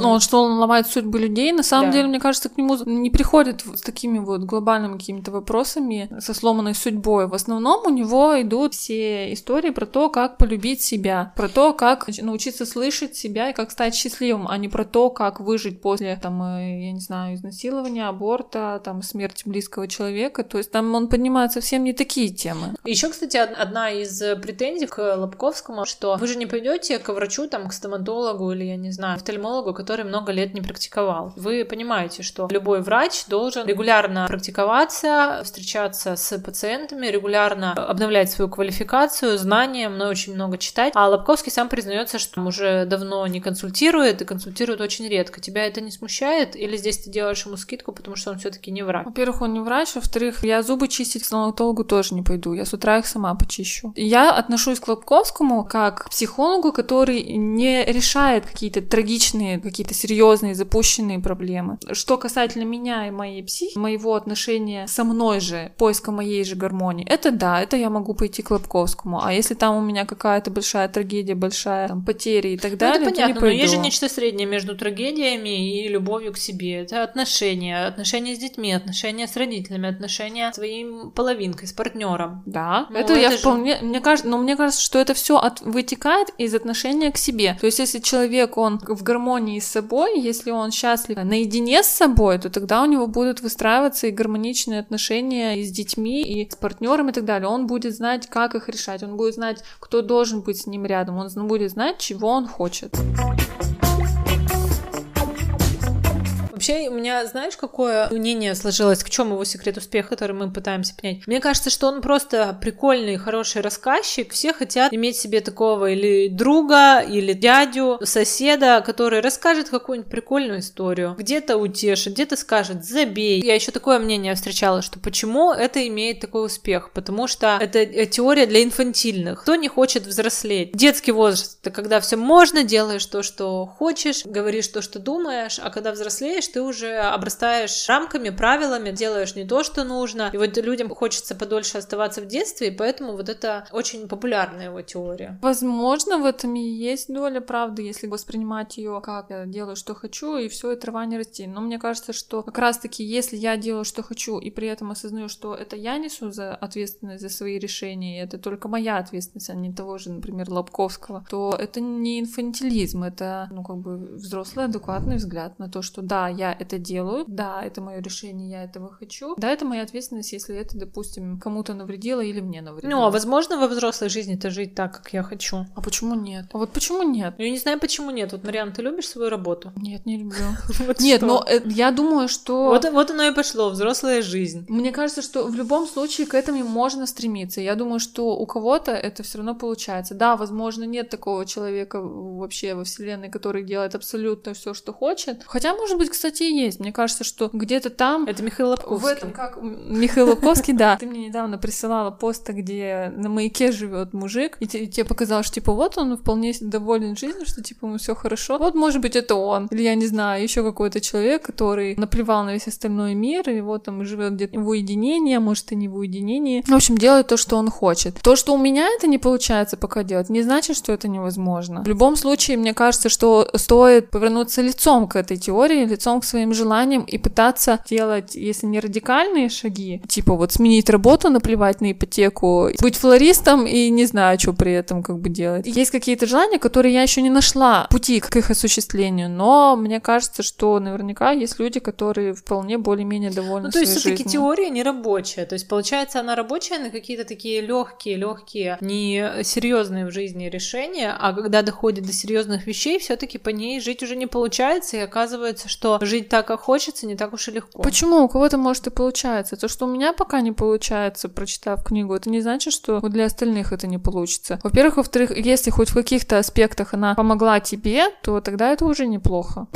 Speaker 2: Ну, что он ломает судьбы людей, на самом
Speaker 1: Да.
Speaker 2: деле, мне кажется, к нему не приходит с такими вот глобальными какими-то вопросами, со сломанной судьбой. В основном у него идут все истории про то, как полюбить себя, про то, как научиться слышать себя и как стать счастливым, а не про то, как выжить после, там, э, я не знаю, изнасилования, аборта, там, смерти близкого человека. То есть там он поднимает совсем не такие темы.
Speaker 1: Еще, кстати, од- одна из э, претензий к Лобковскому, что вы же не пойдете к врачу, там, к стоматологу или, я не знаю, офтальмологу, который много лет не практиковал. Вы понимаете, что любой врач должен регулярно практиковаться, встречаться с пациентами, регулярно обновлять свою квалификацию, знания, много, очень много читать. А Лобковский сам признается, что уже давно не консультирует и консультирует очень редко. Тебя это не смущает? Или здесь ты делаешь ему скидку, потому что он все-таки не врач?
Speaker 2: Во-первых, он не врач, во-вторых, я зубы чистить к стоматологу тоже не пойду. Я с утра их сама почищу. Я отношусь к Лобковскому как к психологу, который не решает какие-то трагичные, какие-то серьезные запущенные проблемы. Что касательно меня и моей психики, моего отношения со мной же, поиска моей же гармонии, это да, это я могу пойти к Лобковскому. А если там у меня какая-то большая трагедия, большая там, потеря и так
Speaker 1: Ну,
Speaker 2: далее,
Speaker 1: это
Speaker 2: то
Speaker 1: понятно,
Speaker 2: не
Speaker 1: но есть же
Speaker 2: пойду.
Speaker 1: нечто среднее между трагедиями и любовью к себе. Это отношения, отношения с детьми, отношения с родителями, отношения с своей половинкой, с партнером.
Speaker 2: Да,
Speaker 1: Ну,
Speaker 2: это,
Speaker 1: это
Speaker 2: я
Speaker 1: же-
Speaker 2: вполне, мне кажется, но мне кажется, что это все от, вытекает из отношения к себе. То есть, если человек, он в гармонии с собой, если он счастлив наедине с собой, то тогда у него будут выстраиваться и гармоничные отношения и с детьми, и с партнером и так далее. Он будет знать, как их решать, он будет знать, кто должен быть с ним рядом, он будет знать, чего он хочет.
Speaker 1: Вообще, у меня, знаешь, какое мнение сложилось, в чем его секрет успеха, который мы пытаемся понять? Мне кажется, что он просто прикольный, хороший рассказчик. Все хотят иметь себе такого или друга, или дядю, соседа, который расскажет какую-нибудь прикольную историю, где-то утешит, где-то скажет «забей». Я еще такое мнение встречала, что почему это имеет такой успех? Потому что это э, теория для инфантильных. Кто не хочет взрослеть? Детский возраст — это когда все можно, делаешь то, что хочешь, говоришь то, что думаешь, а когда взрослеешь, ты уже обрастаешь рамками, правилами, делаешь не то, что нужно. И вот людям хочется подольше оставаться в детстве, и поэтому вот это очень популярная его теория.
Speaker 2: Возможно, в этом и есть доля правды, если воспринимать ее как я делаю, что хочу, и все, и трава не расти. Но мне кажется, что как раз-таки, если я делаю, что хочу, и при этом осознаю, что это я несу за ответственность за свои решения, и это только моя ответственность, а не того же, например, Лобковского, то это не инфантилизм, это, ну, как бы взрослый, адекватный взгляд на то, что да, я это делаю, да, это мое решение, я этого хочу, да, это моя ответственность, если это, допустим, кому-то навредило или мне навредило.
Speaker 1: Ну, а возможно во взрослой жизни-то жить так, как я хочу?
Speaker 2: А почему нет? А вот почему нет?
Speaker 1: Я не знаю, почему нет. Вот, Мариан, ты любишь свою работу?
Speaker 2: Нет, не люблю. Нет, но э, я думаю, что...
Speaker 1: Вот оно и пошло, взрослая жизнь.
Speaker 2: Мне кажется, что в любом случае к этому можно стремиться. Я думаю, что у кого-то это все равно получается. Да, возможно, нет такого человека вообще во вселенной, который делает абсолютно все, что хочет. Хотя, может быть, кстати, и есть. Мне кажется, что где-то там...
Speaker 1: Это Михаил Лобковский.
Speaker 2: В этом, как Михаил Лобковский, да. Ты мне недавно присылала пост, где на маяке живет мужик, и тебе показалось, что типа вот он вполне доволен жизнью, что типа ему все хорошо. Вот, может быть, это он. Или я не знаю, еще какой-то человек, который наплевал на весь остальной мир, и вот там живет где-то в уединении, а может и не в уединении. В общем, делает то, что он хочет. То, что у меня это не получается пока делать, не значит, что это невозможно. В любом случае, мне кажется, что стоит повернуться лицом к этой теории, лицом к своим желаниям и пытаться делать, если не радикальные шаги, типа вот сменить работу, наплевать на ипотеку, быть флористом и не знаю, что при этом как бы делать. Есть какие-то желания, которые я еще не нашла пути к их осуществлению, но мне кажется, что наверняка есть люди, которые вполне более-менее довольны
Speaker 1: Ну, то есть
Speaker 2: все-таки
Speaker 1: теория не рабочая. То есть, получается, она рабочая на какие-то такие легкие, легкие, не серьезные в жизни решения, а когда доходит до серьезных вещей, все-таки по ней жить уже не получается, и оказывается, что жить так, как хочется, не так уж и легко.
Speaker 2: Почему? У кого-то может и получается. То, что у меня пока не получается, прочитав книгу, это не значит, что для остальных это не получится. Во-первых, во-вторых, если хоть в каких-то аспектах она помогла тебе, то тогда это уже неплохо.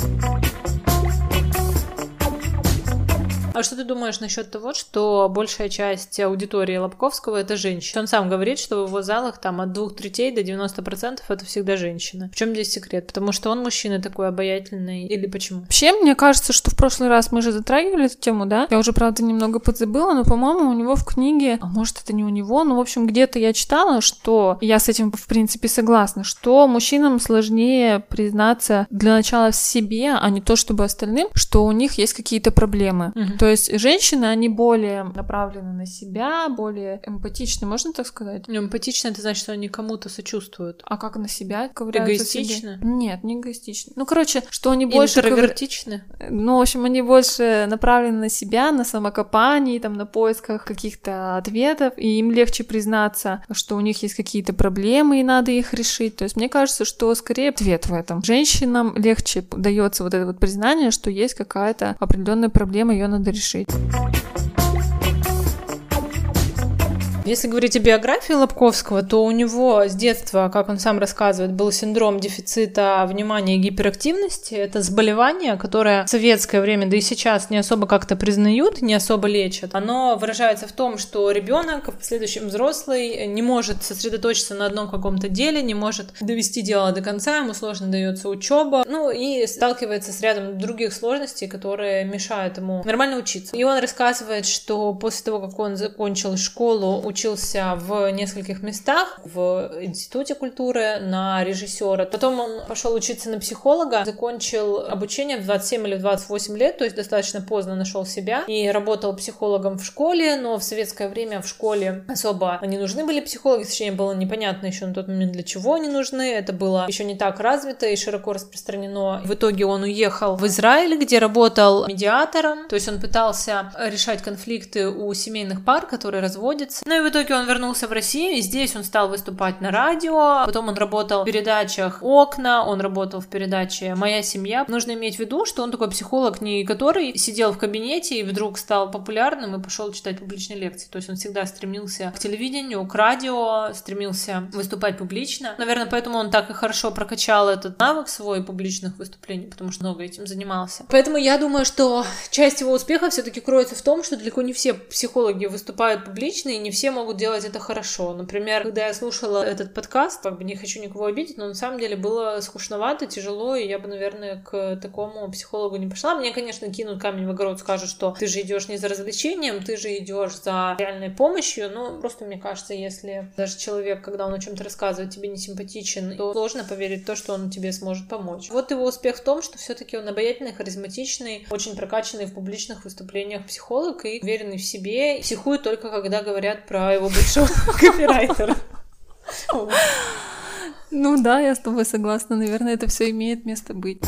Speaker 1: А что ты думаешь насчет того, что большая часть аудитории Лобковского это женщины? Он сам говорит, что в его залах там от двух третей до 90% это всегда женщины. В чем здесь секрет? Потому что он мужчина такой обаятельный или почему?
Speaker 2: Вообще, мне кажется, что в прошлый раз мы же затрагивали эту тему, да? Я уже, правда, немного подзабыла, но, по-моему, у него в книге, а может, это не у него, но, в общем, где-то я читала, что я с этим, в принципе, согласна, что мужчинам сложнее признаться для начала в себе, а не то, чтобы остальным, что у них есть какие-то проблемы.
Speaker 1: Мгм.
Speaker 2: То есть женщины, они более направлены на себя, более эмпатичны, можно так сказать?
Speaker 1: Ну, эмпатично это значит, что они кому-то сочувствуют.
Speaker 2: А как на себя ковыряются себе?
Speaker 1: Эгоистично?
Speaker 2: Нет, не эгоистично. Ну, короче, что они больше... ковыр-
Speaker 1: Интровертичны?
Speaker 2: Ну, в общем, они больше направлены на себя, на самокопании, там, на поисках каких-то ответов, и им легче признаться, что у них есть какие-то проблемы, и надо их решить. То есть мне кажется, что скорее ответ в этом. Женщинам легче дается вот это вот признание, что есть какая-то определенная проблема, ее надо решить решить.
Speaker 1: Если говорить о биографии Лобковского, то у него с детства, как он сам рассказывает, был синдром дефицита внимания и гиперактивности. Это заболевание, которое в советское время, да и сейчас не особо как-то признают, не особо лечат. Оно выражается в том, что ребенок, в последующем взрослый, не может сосредоточиться на одном каком-то деле, не может довести дело до конца, ему сложно дается учеба, ну и сталкивается с рядом других сложностей, которые мешают ему нормально учиться. И он рассказывает, что после того, как он закончил школу, учился в нескольких местах, в Институте культуры на режиссера. Потом он пошел учиться на психолога, закончил обучение в 27 или в 28 лет, то есть достаточно поздно нашел себя и работал психологом в школе, но в советское время в школе особо не нужны были психологи, точнее было непонятно еще на тот момент для чего они нужны, это было еще не так развито и широко распространено. В итоге он уехал в Израиль, где работал медиатором, то есть он пытался решать конфликты у семейных пар, которые разводятся. Ну и в в итоге он вернулся в Россию, и здесь он стал выступать на радио, потом он работал в передачах «Окна», он работал в передаче «Моя семья». Нужно иметь в виду, что он такой психолог, не который сидел в кабинете и вдруг стал популярным и пошел читать публичные лекции. То есть он всегда стремился к телевидению, к радио, стремился выступать публично. Наверное, поэтому он так и хорошо прокачал этот навык свой публичных выступлений, потому что много этим занимался. Поэтому я думаю, что часть его успеха все-таки кроется в том, что далеко не все психологи выступают публично, и не все могут делать это хорошо. Например, когда я слушала этот подкаст, как бы не хочу никого обидеть, но на самом деле было скучновато, тяжело, и я бы, наверное, к такому психологу не пошла. Мне, конечно, кинут камень в огород, скажут, что ты же идешь не за развлечением, ты же идешь за реальной помощью. Но просто мне кажется, если даже человек, когда он о чем-то рассказывает, тебе не симпатичен, то сложно поверить в то, что он тебе сможет помочь. Вот его успех в том, что все-таки он обаятельный, харизматичный, очень прокачанный в публичных выступлениях психолог и уверенный в себе. Психует только когда говорят про его большого копирайтера.
Speaker 2: Ну да, я с тобой согласна. Наверное, это все имеет место быть.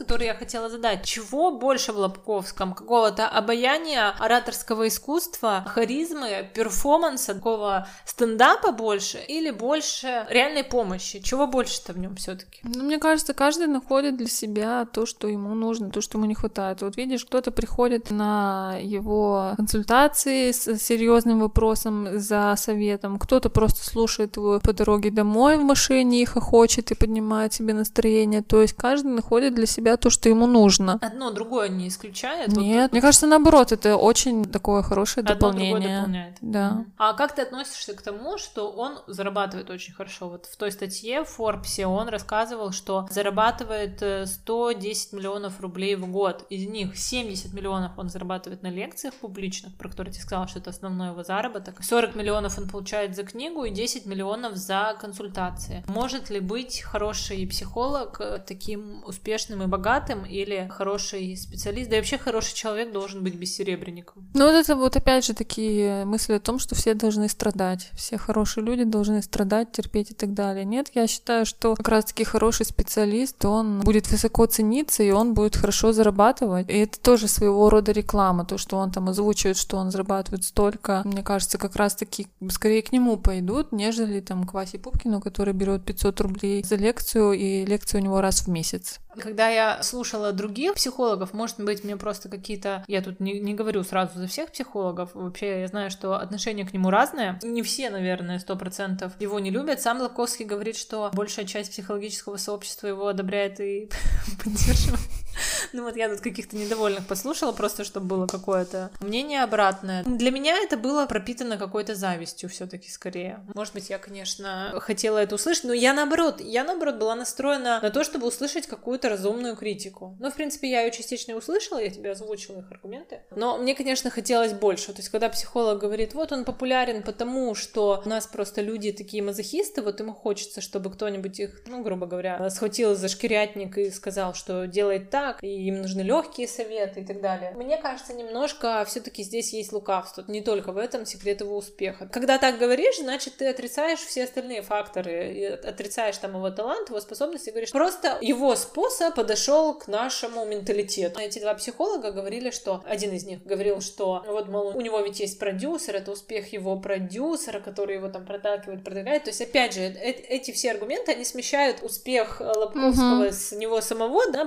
Speaker 1: Который я хотела задать. Чего больше в Лобковском? Какого-то обаяния, ораторского искусства, харизмы, перформанса, такого стендапа больше или больше реальной помощи? Чего больше-то в нем все таки
Speaker 2: Ну, мне кажется, каждый находит для себя то, что ему нужно, то, что ему не хватает. Вот видишь, кто-то приходит на его консультации с серьезным вопросом за советом, кто-то просто слушает его по дороге домой в машине и хохочет и поднимает себе настроение. То есть каждый находит для себя то, что ему нужно.
Speaker 1: Одно другое не исключает?
Speaker 2: Нет, вот... мне кажется, наоборот, это очень такое хорошее Одно дополнение.
Speaker 1: дополняет.
Speaker 2: Да.
Speaker 1: А как ты относишься к тому, что он зарабатывает очень хорошо? Вот в той статье в Forbes он рассказывал, что зарабатывает 110 э, миллионов рублей в год. Из них 70 миллионов он зарабатывает на лекциях публичных, про которые ты сказала, что это основной его заработок. 40 миллионов он получает за книгу и 10 миллионов за консультации. Может ли быть хороший психолог э, таким успешным и богатым или хороший специалист, да и вообще хороший человек должен быть бессеребренником.
Speaker 2: Ну вот это вот опять же такие мысли о том, что все должны страдать, все хорошие люди должны страдать, терпеть и так далее. Нет, я считаю, что как раз-таки хороший специалист, он будет высоко цениться, и он будет хорошо зарабатывать. И это тоже своего рода реклама, то, что он там озвучивает, что он зарабатывает столько. Мне кажется, как раз-таки скорее к нему пойдут, нежели там к Васе Пупкину, который берет 500 рублей за лекцию, и лекция у него раз в месяц.
Speaker 1: Когда я слушала других психологов, может быть, мне просто какие-то... Я тут не, не говорю сразу за всех психологов, вообще я знаю, что отношение к нему разное. Не все, наверное, сто процентов его не любят. Сам Лобковский говорит, что большая часть психологического сообщества его одобряет и поддерживает. Ну вот я тут каких-то недовольных послушала, просто чтобы было какое-то мнение обратное. Для меня это было пропитано какой-то завистью все таки скорее. Может быть, я, конечно, хотела это услышать, но я наоборот, я наоборот была настроена на то, чтобы услышать какую-то разумную критику. Ну, в принципе, я ее частично услышала, я тебе озвучила их аргументы. Но мне, конечно, хотелось больше. То есть, когда психолог говорит, вот он популярен потому, что у нас просто люди такие мазохисты, вот ему хочется, чтобы кто-нибудь их, ну, грубо говоря, схватил за шкирятник и сказал, что делает так, и им нужны легкие советы и так далее. Мне кажется, немножко все-таки здесь есть лукавство. Не только в этом секрет его успеха. Когда так говоришь, значит, ты отрицаешь все остальные факторы, отрицаешь там его талант, его способности, говоришь, просто его способ подошел к нашему менталитету. Эти два психолога говорили, что один из них говорил, что вот, мол, у него ведь есть продюсер, это успех его продюсера, который его там проталкивает, продвигает. То есть, опять же, э эти все аргументы, они смещают успех Лобковского угу. с него самого, да,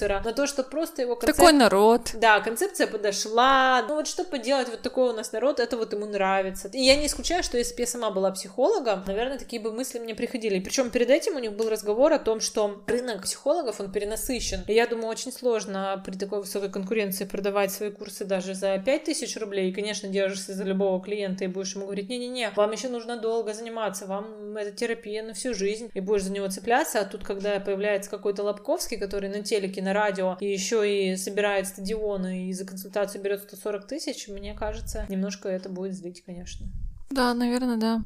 Speaker 1: продюсера, на то, что просто его
Speaker 2: концеп... Такой народ.
Speaker 1: Да, концепция подошла. Ну вот что поделать, вот такой у нас народ, это вот ему нравится. И я не исключаю, что если бы я сама была психологом, наверное, такие бы мысли мне приходили. Причем перед этим у них был разговор о том, что рынок психологов, он перенасыщен. И я думаю, очень сложно при такой высокой конкуренции продавать свои курсы даже за 5000 рублей. И, конечно, держишься за любого клиента и будешь ему говорить, не-не-не, вам еще нужно долго заниматься, вам это терапия на всю жизнь, и будешь за него цепляться. А тут, когда появляется какой-то Лобковский, который на телеке, на радио, и еще и собирает стадионы и за консультацию берет 140 тысяч, мне кажется, немножко это будет злить, конечно.
Speaker 2: Да, наверное, да.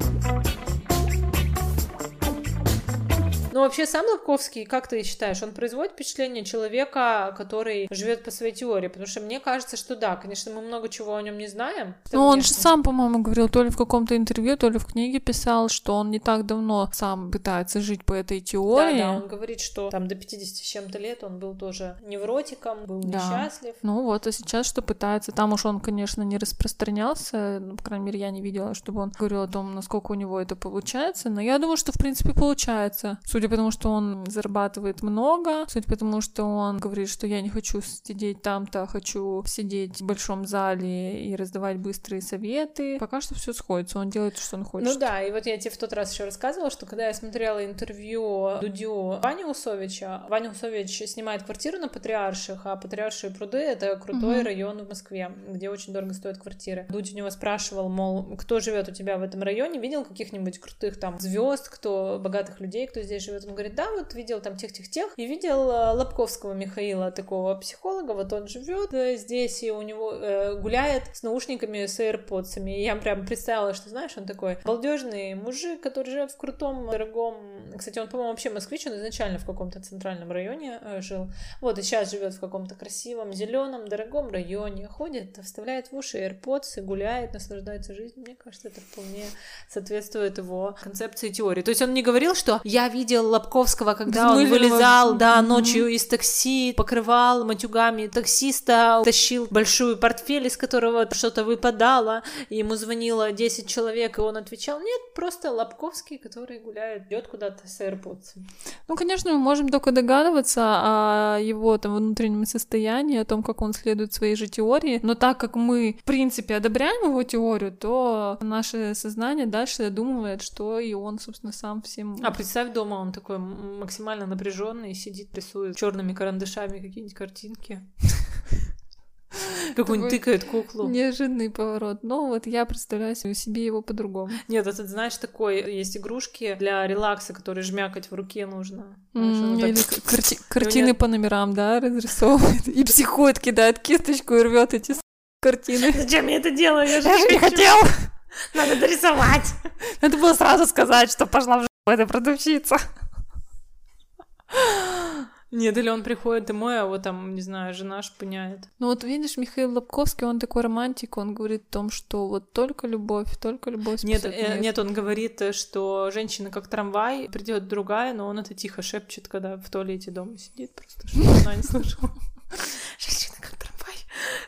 Speaker 1: Но вообще сам Лобковский, как ты считаешь, он производит впечатление человека, который живет по своей теории? Потому что мне кажется, что да, конечно, мы много чего о нем не знаем.
Speaker 2: Ну, он же сам, по-моему, говорил, то ли в каком-то интервью, то ли в книге писал, что он не так давно сам пытается жить по этой теории.
Speaker 1: Да, да, он говорит, что там до 50 с чем-то лет он был тоже невротиком, был да. несчастлив.
Speaker 2: Ну вот, а сейчас что пытается? Там уж он, конечно, не распространялся, ну, по крайней мере, я не видела, чтобы он говорил о том, насколько у него это получается, но я думаю, что, в принципе, получается. Судя по тому, что он зарабатывает много, судя по тому, что он говорит, что я не хочу сидеть там-то, а хочу сидеть в большом зале и раздавать быстрые советы. Пока что все сходится, он делает, что он хочет.
Speaker 1: Ну да, и вот я тебе в тот раз еще рассказывала, что когда я смотрела интервью Дудю Вани Усовича, Ваня Усович снимает квартиру на Патриарших, а Патриаршие пруды — это крутой угу. район в Москве, где очень дорого стоят квартиры. Дудь у него спрашивал, мол, кто живет у тебя в этом районе, видел каких-нибудь крутых там звезд, кто богатых людей, кто здесь живет? Он говорит, да, вот видел там тех-тех-тех, и видел э, Лобковского Михаила, такого психолога, вот он живет здесь, и у него э, гуляет с наушниками, с AirPods. И я прям представила, что, знаешь, он такой балдежный мужик, который живет в крутом, дорогом... Кстати, он, по-моему, вообще москвич, он изначально в каком-то центральном районе э, жил. Вот, и сейчас живет в каком-то красивом, зеленом, дорогом районе, ходит, вставляет в уши AirPods и гуляет, наслаждается жизнью. Мне кажется, это вполне соответствует его концепции теории. То есть он не говорил, что я видел Лобковского, когда он вылезал, да, ночью из такси, покрывал матюгами таксиста, тащил большую портфель, из которого что-то выпадало, и ему звонило 10 человек, и он отвечал, нет, просто Лобковский, который гуляет, идет куда-то с AirPods.
Speaker 2: Ну, конечно, мы можем только догадываться о его там внутреннем состоянии, о том, как он следует своей же теории, но так как мы, в принципе, одобряем его теорию, то наше сознание дальше додумывает, что и он, собственно, сам всем...
Speaker 1: А представь дома, он такой максимально напряженный, сидит, рисует черными карандашами какие-нибудь картинки. Какую-нибудь тыкает куклу.
Speaker 2: Неожиданный поворот. Но вот я представляю себе его по-другому.
Speaker 1: Нет, это знаешь, такой есть игрушки для релакса, которые жмякать в руке нужно.
Speaker 2: Или картины по номерам, да, разрисовывает. И психует, кидает кисточку и рвет эти картины.
Speaker 1: Зачем я это делаю?
Speaker 2: Я же не хотел.
Speaker 1: Надо дорисовать.
Speaker 2: Надо было сразу сказать, что пошла в жопу эта продавщица.
Speaker 1: Нет, или он приходит домой, а вот там, не знаю, жена шпыняет.
Speaker 2: Ну вот видишь, Михаил Лобковский, он такой романтик, он говорит о том, что вот только любовь, только любовь
Speaker 1: Нет, э, нет, он говорит, что женщина как трамвай, придет другая, но он это тихо шепчет, когда в туалете дома сидит, просто чтобы она не слышала. Женщина как трамвай,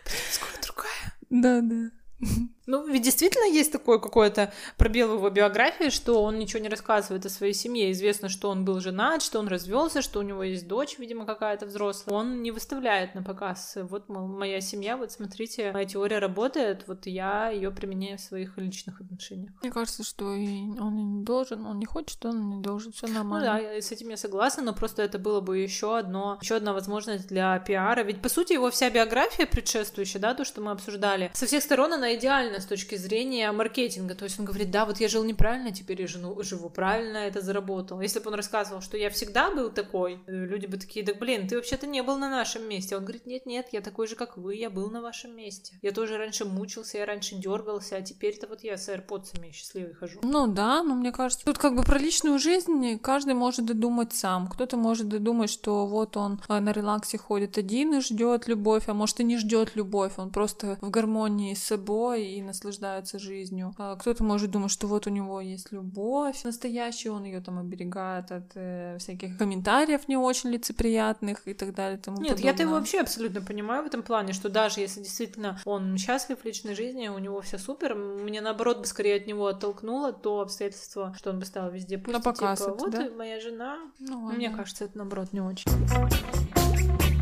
Speaker 1: придет скоро другая.
Speaker 2: Да, да.
Speaker 1: Ну, ведь действительно есть такой какой-то пробел в его биографии, что он ничего не рассказывает о своей семье. Известно, что он был женат, что он развелся, что у него есть дочь, видимо, какая-то взрослая. Он не выставляет на показ. Вот, мол, моя семья, вот смотрите, моя теория работает, вот я ее применяю в своих личных отношениях.
Speaker 2: Мне кажется, что и он не должен, он не хочет, он не должен, все нормально.
Speaker 1: Ну да, с этим я согласна, но просто это было бы еще одно, еще одна возможность для пиара. Ведь по сути его вся биография предшествующая, да, то, что мы обсуждали, со всех сторон она идеальна правильно с точки зрения маркетинга. То есть он говорит, да, вот я жил неправильно, теперь я живу, живу правильно, это заработал. Если бы он рассказывал, что я всегда был такой, люди бы такие, да блин, ты вообще-то не был на нашем месте. Он говорит, нет-нет, я такой же, как вы, я был на вашем месте. Я тоже раньше мучился, я раньше дергался, а теперь-то вот я с AirPods счастливый хожу.
Speaker 2: Ну да, но мне кажется, тут как бы про личную жизнь каждый может додумать сам. Кто-то может додумать, что вот он а, на релаксе ходит один и ждет любовь, а может и не ждет любовь, он просто в гармонии с собой и наслаждается жизнью. А кто-то может думать, что вот у него есть любовь настоящая, он ее там оберегает от э, всяких комментариев не очень лицеприятных и так далее. Тому
Speaker 1: Нет, я-то его вообще абсолютно понимаю в этом плане, что даже если действительно он счастлив в личной жизни, у него все супер, мне наоборот бы скорее от него оттолкнуло то обстоятельство, что он бы стал везде пустить,
Speaker 2: На показ
Speaker 1: типа,
Speaker 2: это,
Speaker 1: вот
Speaker 2: да?
Speaker 1: моя жена. Ну, мне кажется, это наоборот не очень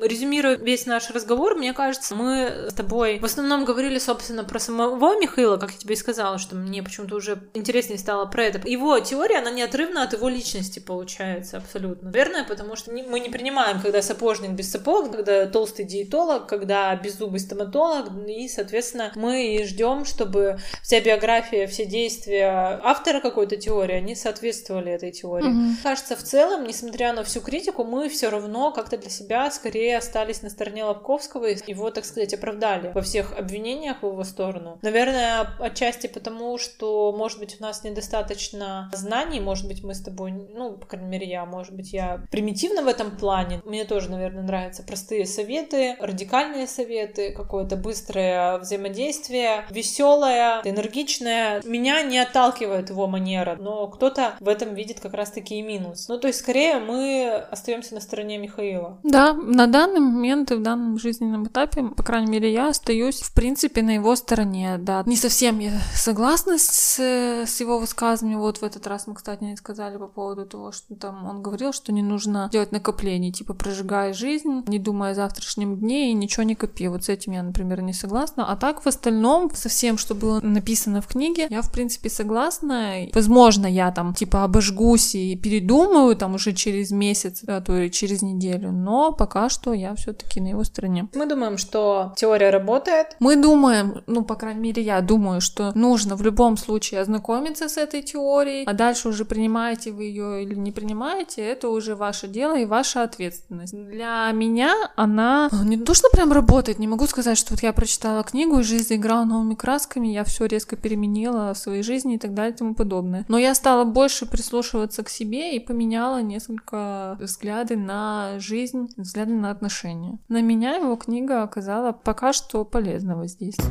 Speaker 1: резюмируя весь наш разговор, мне кажется, мы с тобой в основном говорили, собственно, про самого Михаила, как я тебе и сказала, что мне почему-то уже интереснее стало про это. Его теория, она неотрывна от его личности получается абсолютно. Наверное, потому что мы не принимаем, когда сапожник без сапог, когда толстый диетолог, когда беззубый стоматолог, и, соответственно, мы ждем, чтобы вся биография, все действия автора какой-то теории, они соответствовали этой теории. Mm-hmm. Кажется, в целом, несмотря на всю критику, мы все равно как-то для себя скорее скорее остались на стороне Лобковского, и его, так сказать, оправдали во всех обвинениях в его сторону. Наверное, отчасти потому, что, может быть, у нас недостаточно знаний, может быть, мы с тобой, ну, по крайней мере, я, может быть, я примитивна в этом плане. Мне тоже, наверное, нравятся простые советы, радикальные советы, какое-то быстрое взаимодействие, веселое, энергичное. Меня не отталкивает его манера, но кто-то в этом видит как раз-таки и минус. Ну, то есть, скорее, мы остаемся на стороне Михаила.
Speaker 2: Да, на данный момент и в данном жизненном этапе, по крайней мере, я остаюсь, в принципе, на его стороне, да. Не совсем я согласна с, с его высказыванием. Вот в этот раз мы, кстати, не сказали по поводу того, что там он говорил, что не нужно делать накоплений, типа прожигая жизнь, не думая о завтрашнем дне и ничего не копи. Вот с этим я, например, не согласна. А так, в остальном, со всем, что было написано в книге, я, в принципе, согласна. Возможно, я там, типа, обожгусь и передумаю там уже через месяц, а то и через неделю, но пока что я все таки на его стороне.
Speaker 1: Мы думаем, что теория работает.
Speaker 2: Мы думаем, ну, по крайней мере, я думаю, что нужно в любом случае ознакомиться с этой теорией, а дальше уже принимаете вы ее или не принимаете, это уже ваше дело и ваша ответственность. Для меня она не то, что прям работает, не могу сказать, что вот я прочитала книгу, и жизнь заиграла новыми красками, я все резко переменила в своей жизни и так далее и тому подобное. Но я стала больше прислушиваться к себе и поменяла несколько взгляды на жизнь, взгляды на отношения. На меня его книга оказала пока что полезного воздействия.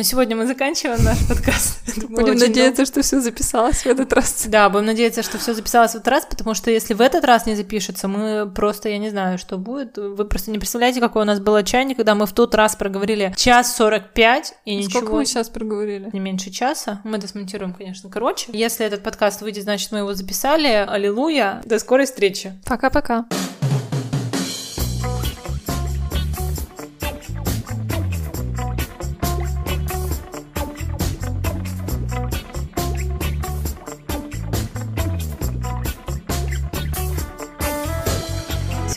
Speaker 1: На сегодня мы заканчиваем наш подкаст.
Speaker 2: Будем надеяться, что все записалось в этот раз.
Speaker 1: Да, будем надеяться, что все записалось в этот раз, потому что если в этот раз не запишется, мы просто, я не знаю, что будет. Вы просто не представляете, какой у нас был отчаяние, когда мы в тот раз проговорили час 45 и ничего...
Speaker 2: Сколько мы сейчас проговорили?
Speaker 1: Не меньше часа. Мы досмонтируем, конечно, короче. Если этот подкаст выйдет, значит, мы его записали. Аллилуйя. До скорой встречи.
Speaker 2: Пока-пока.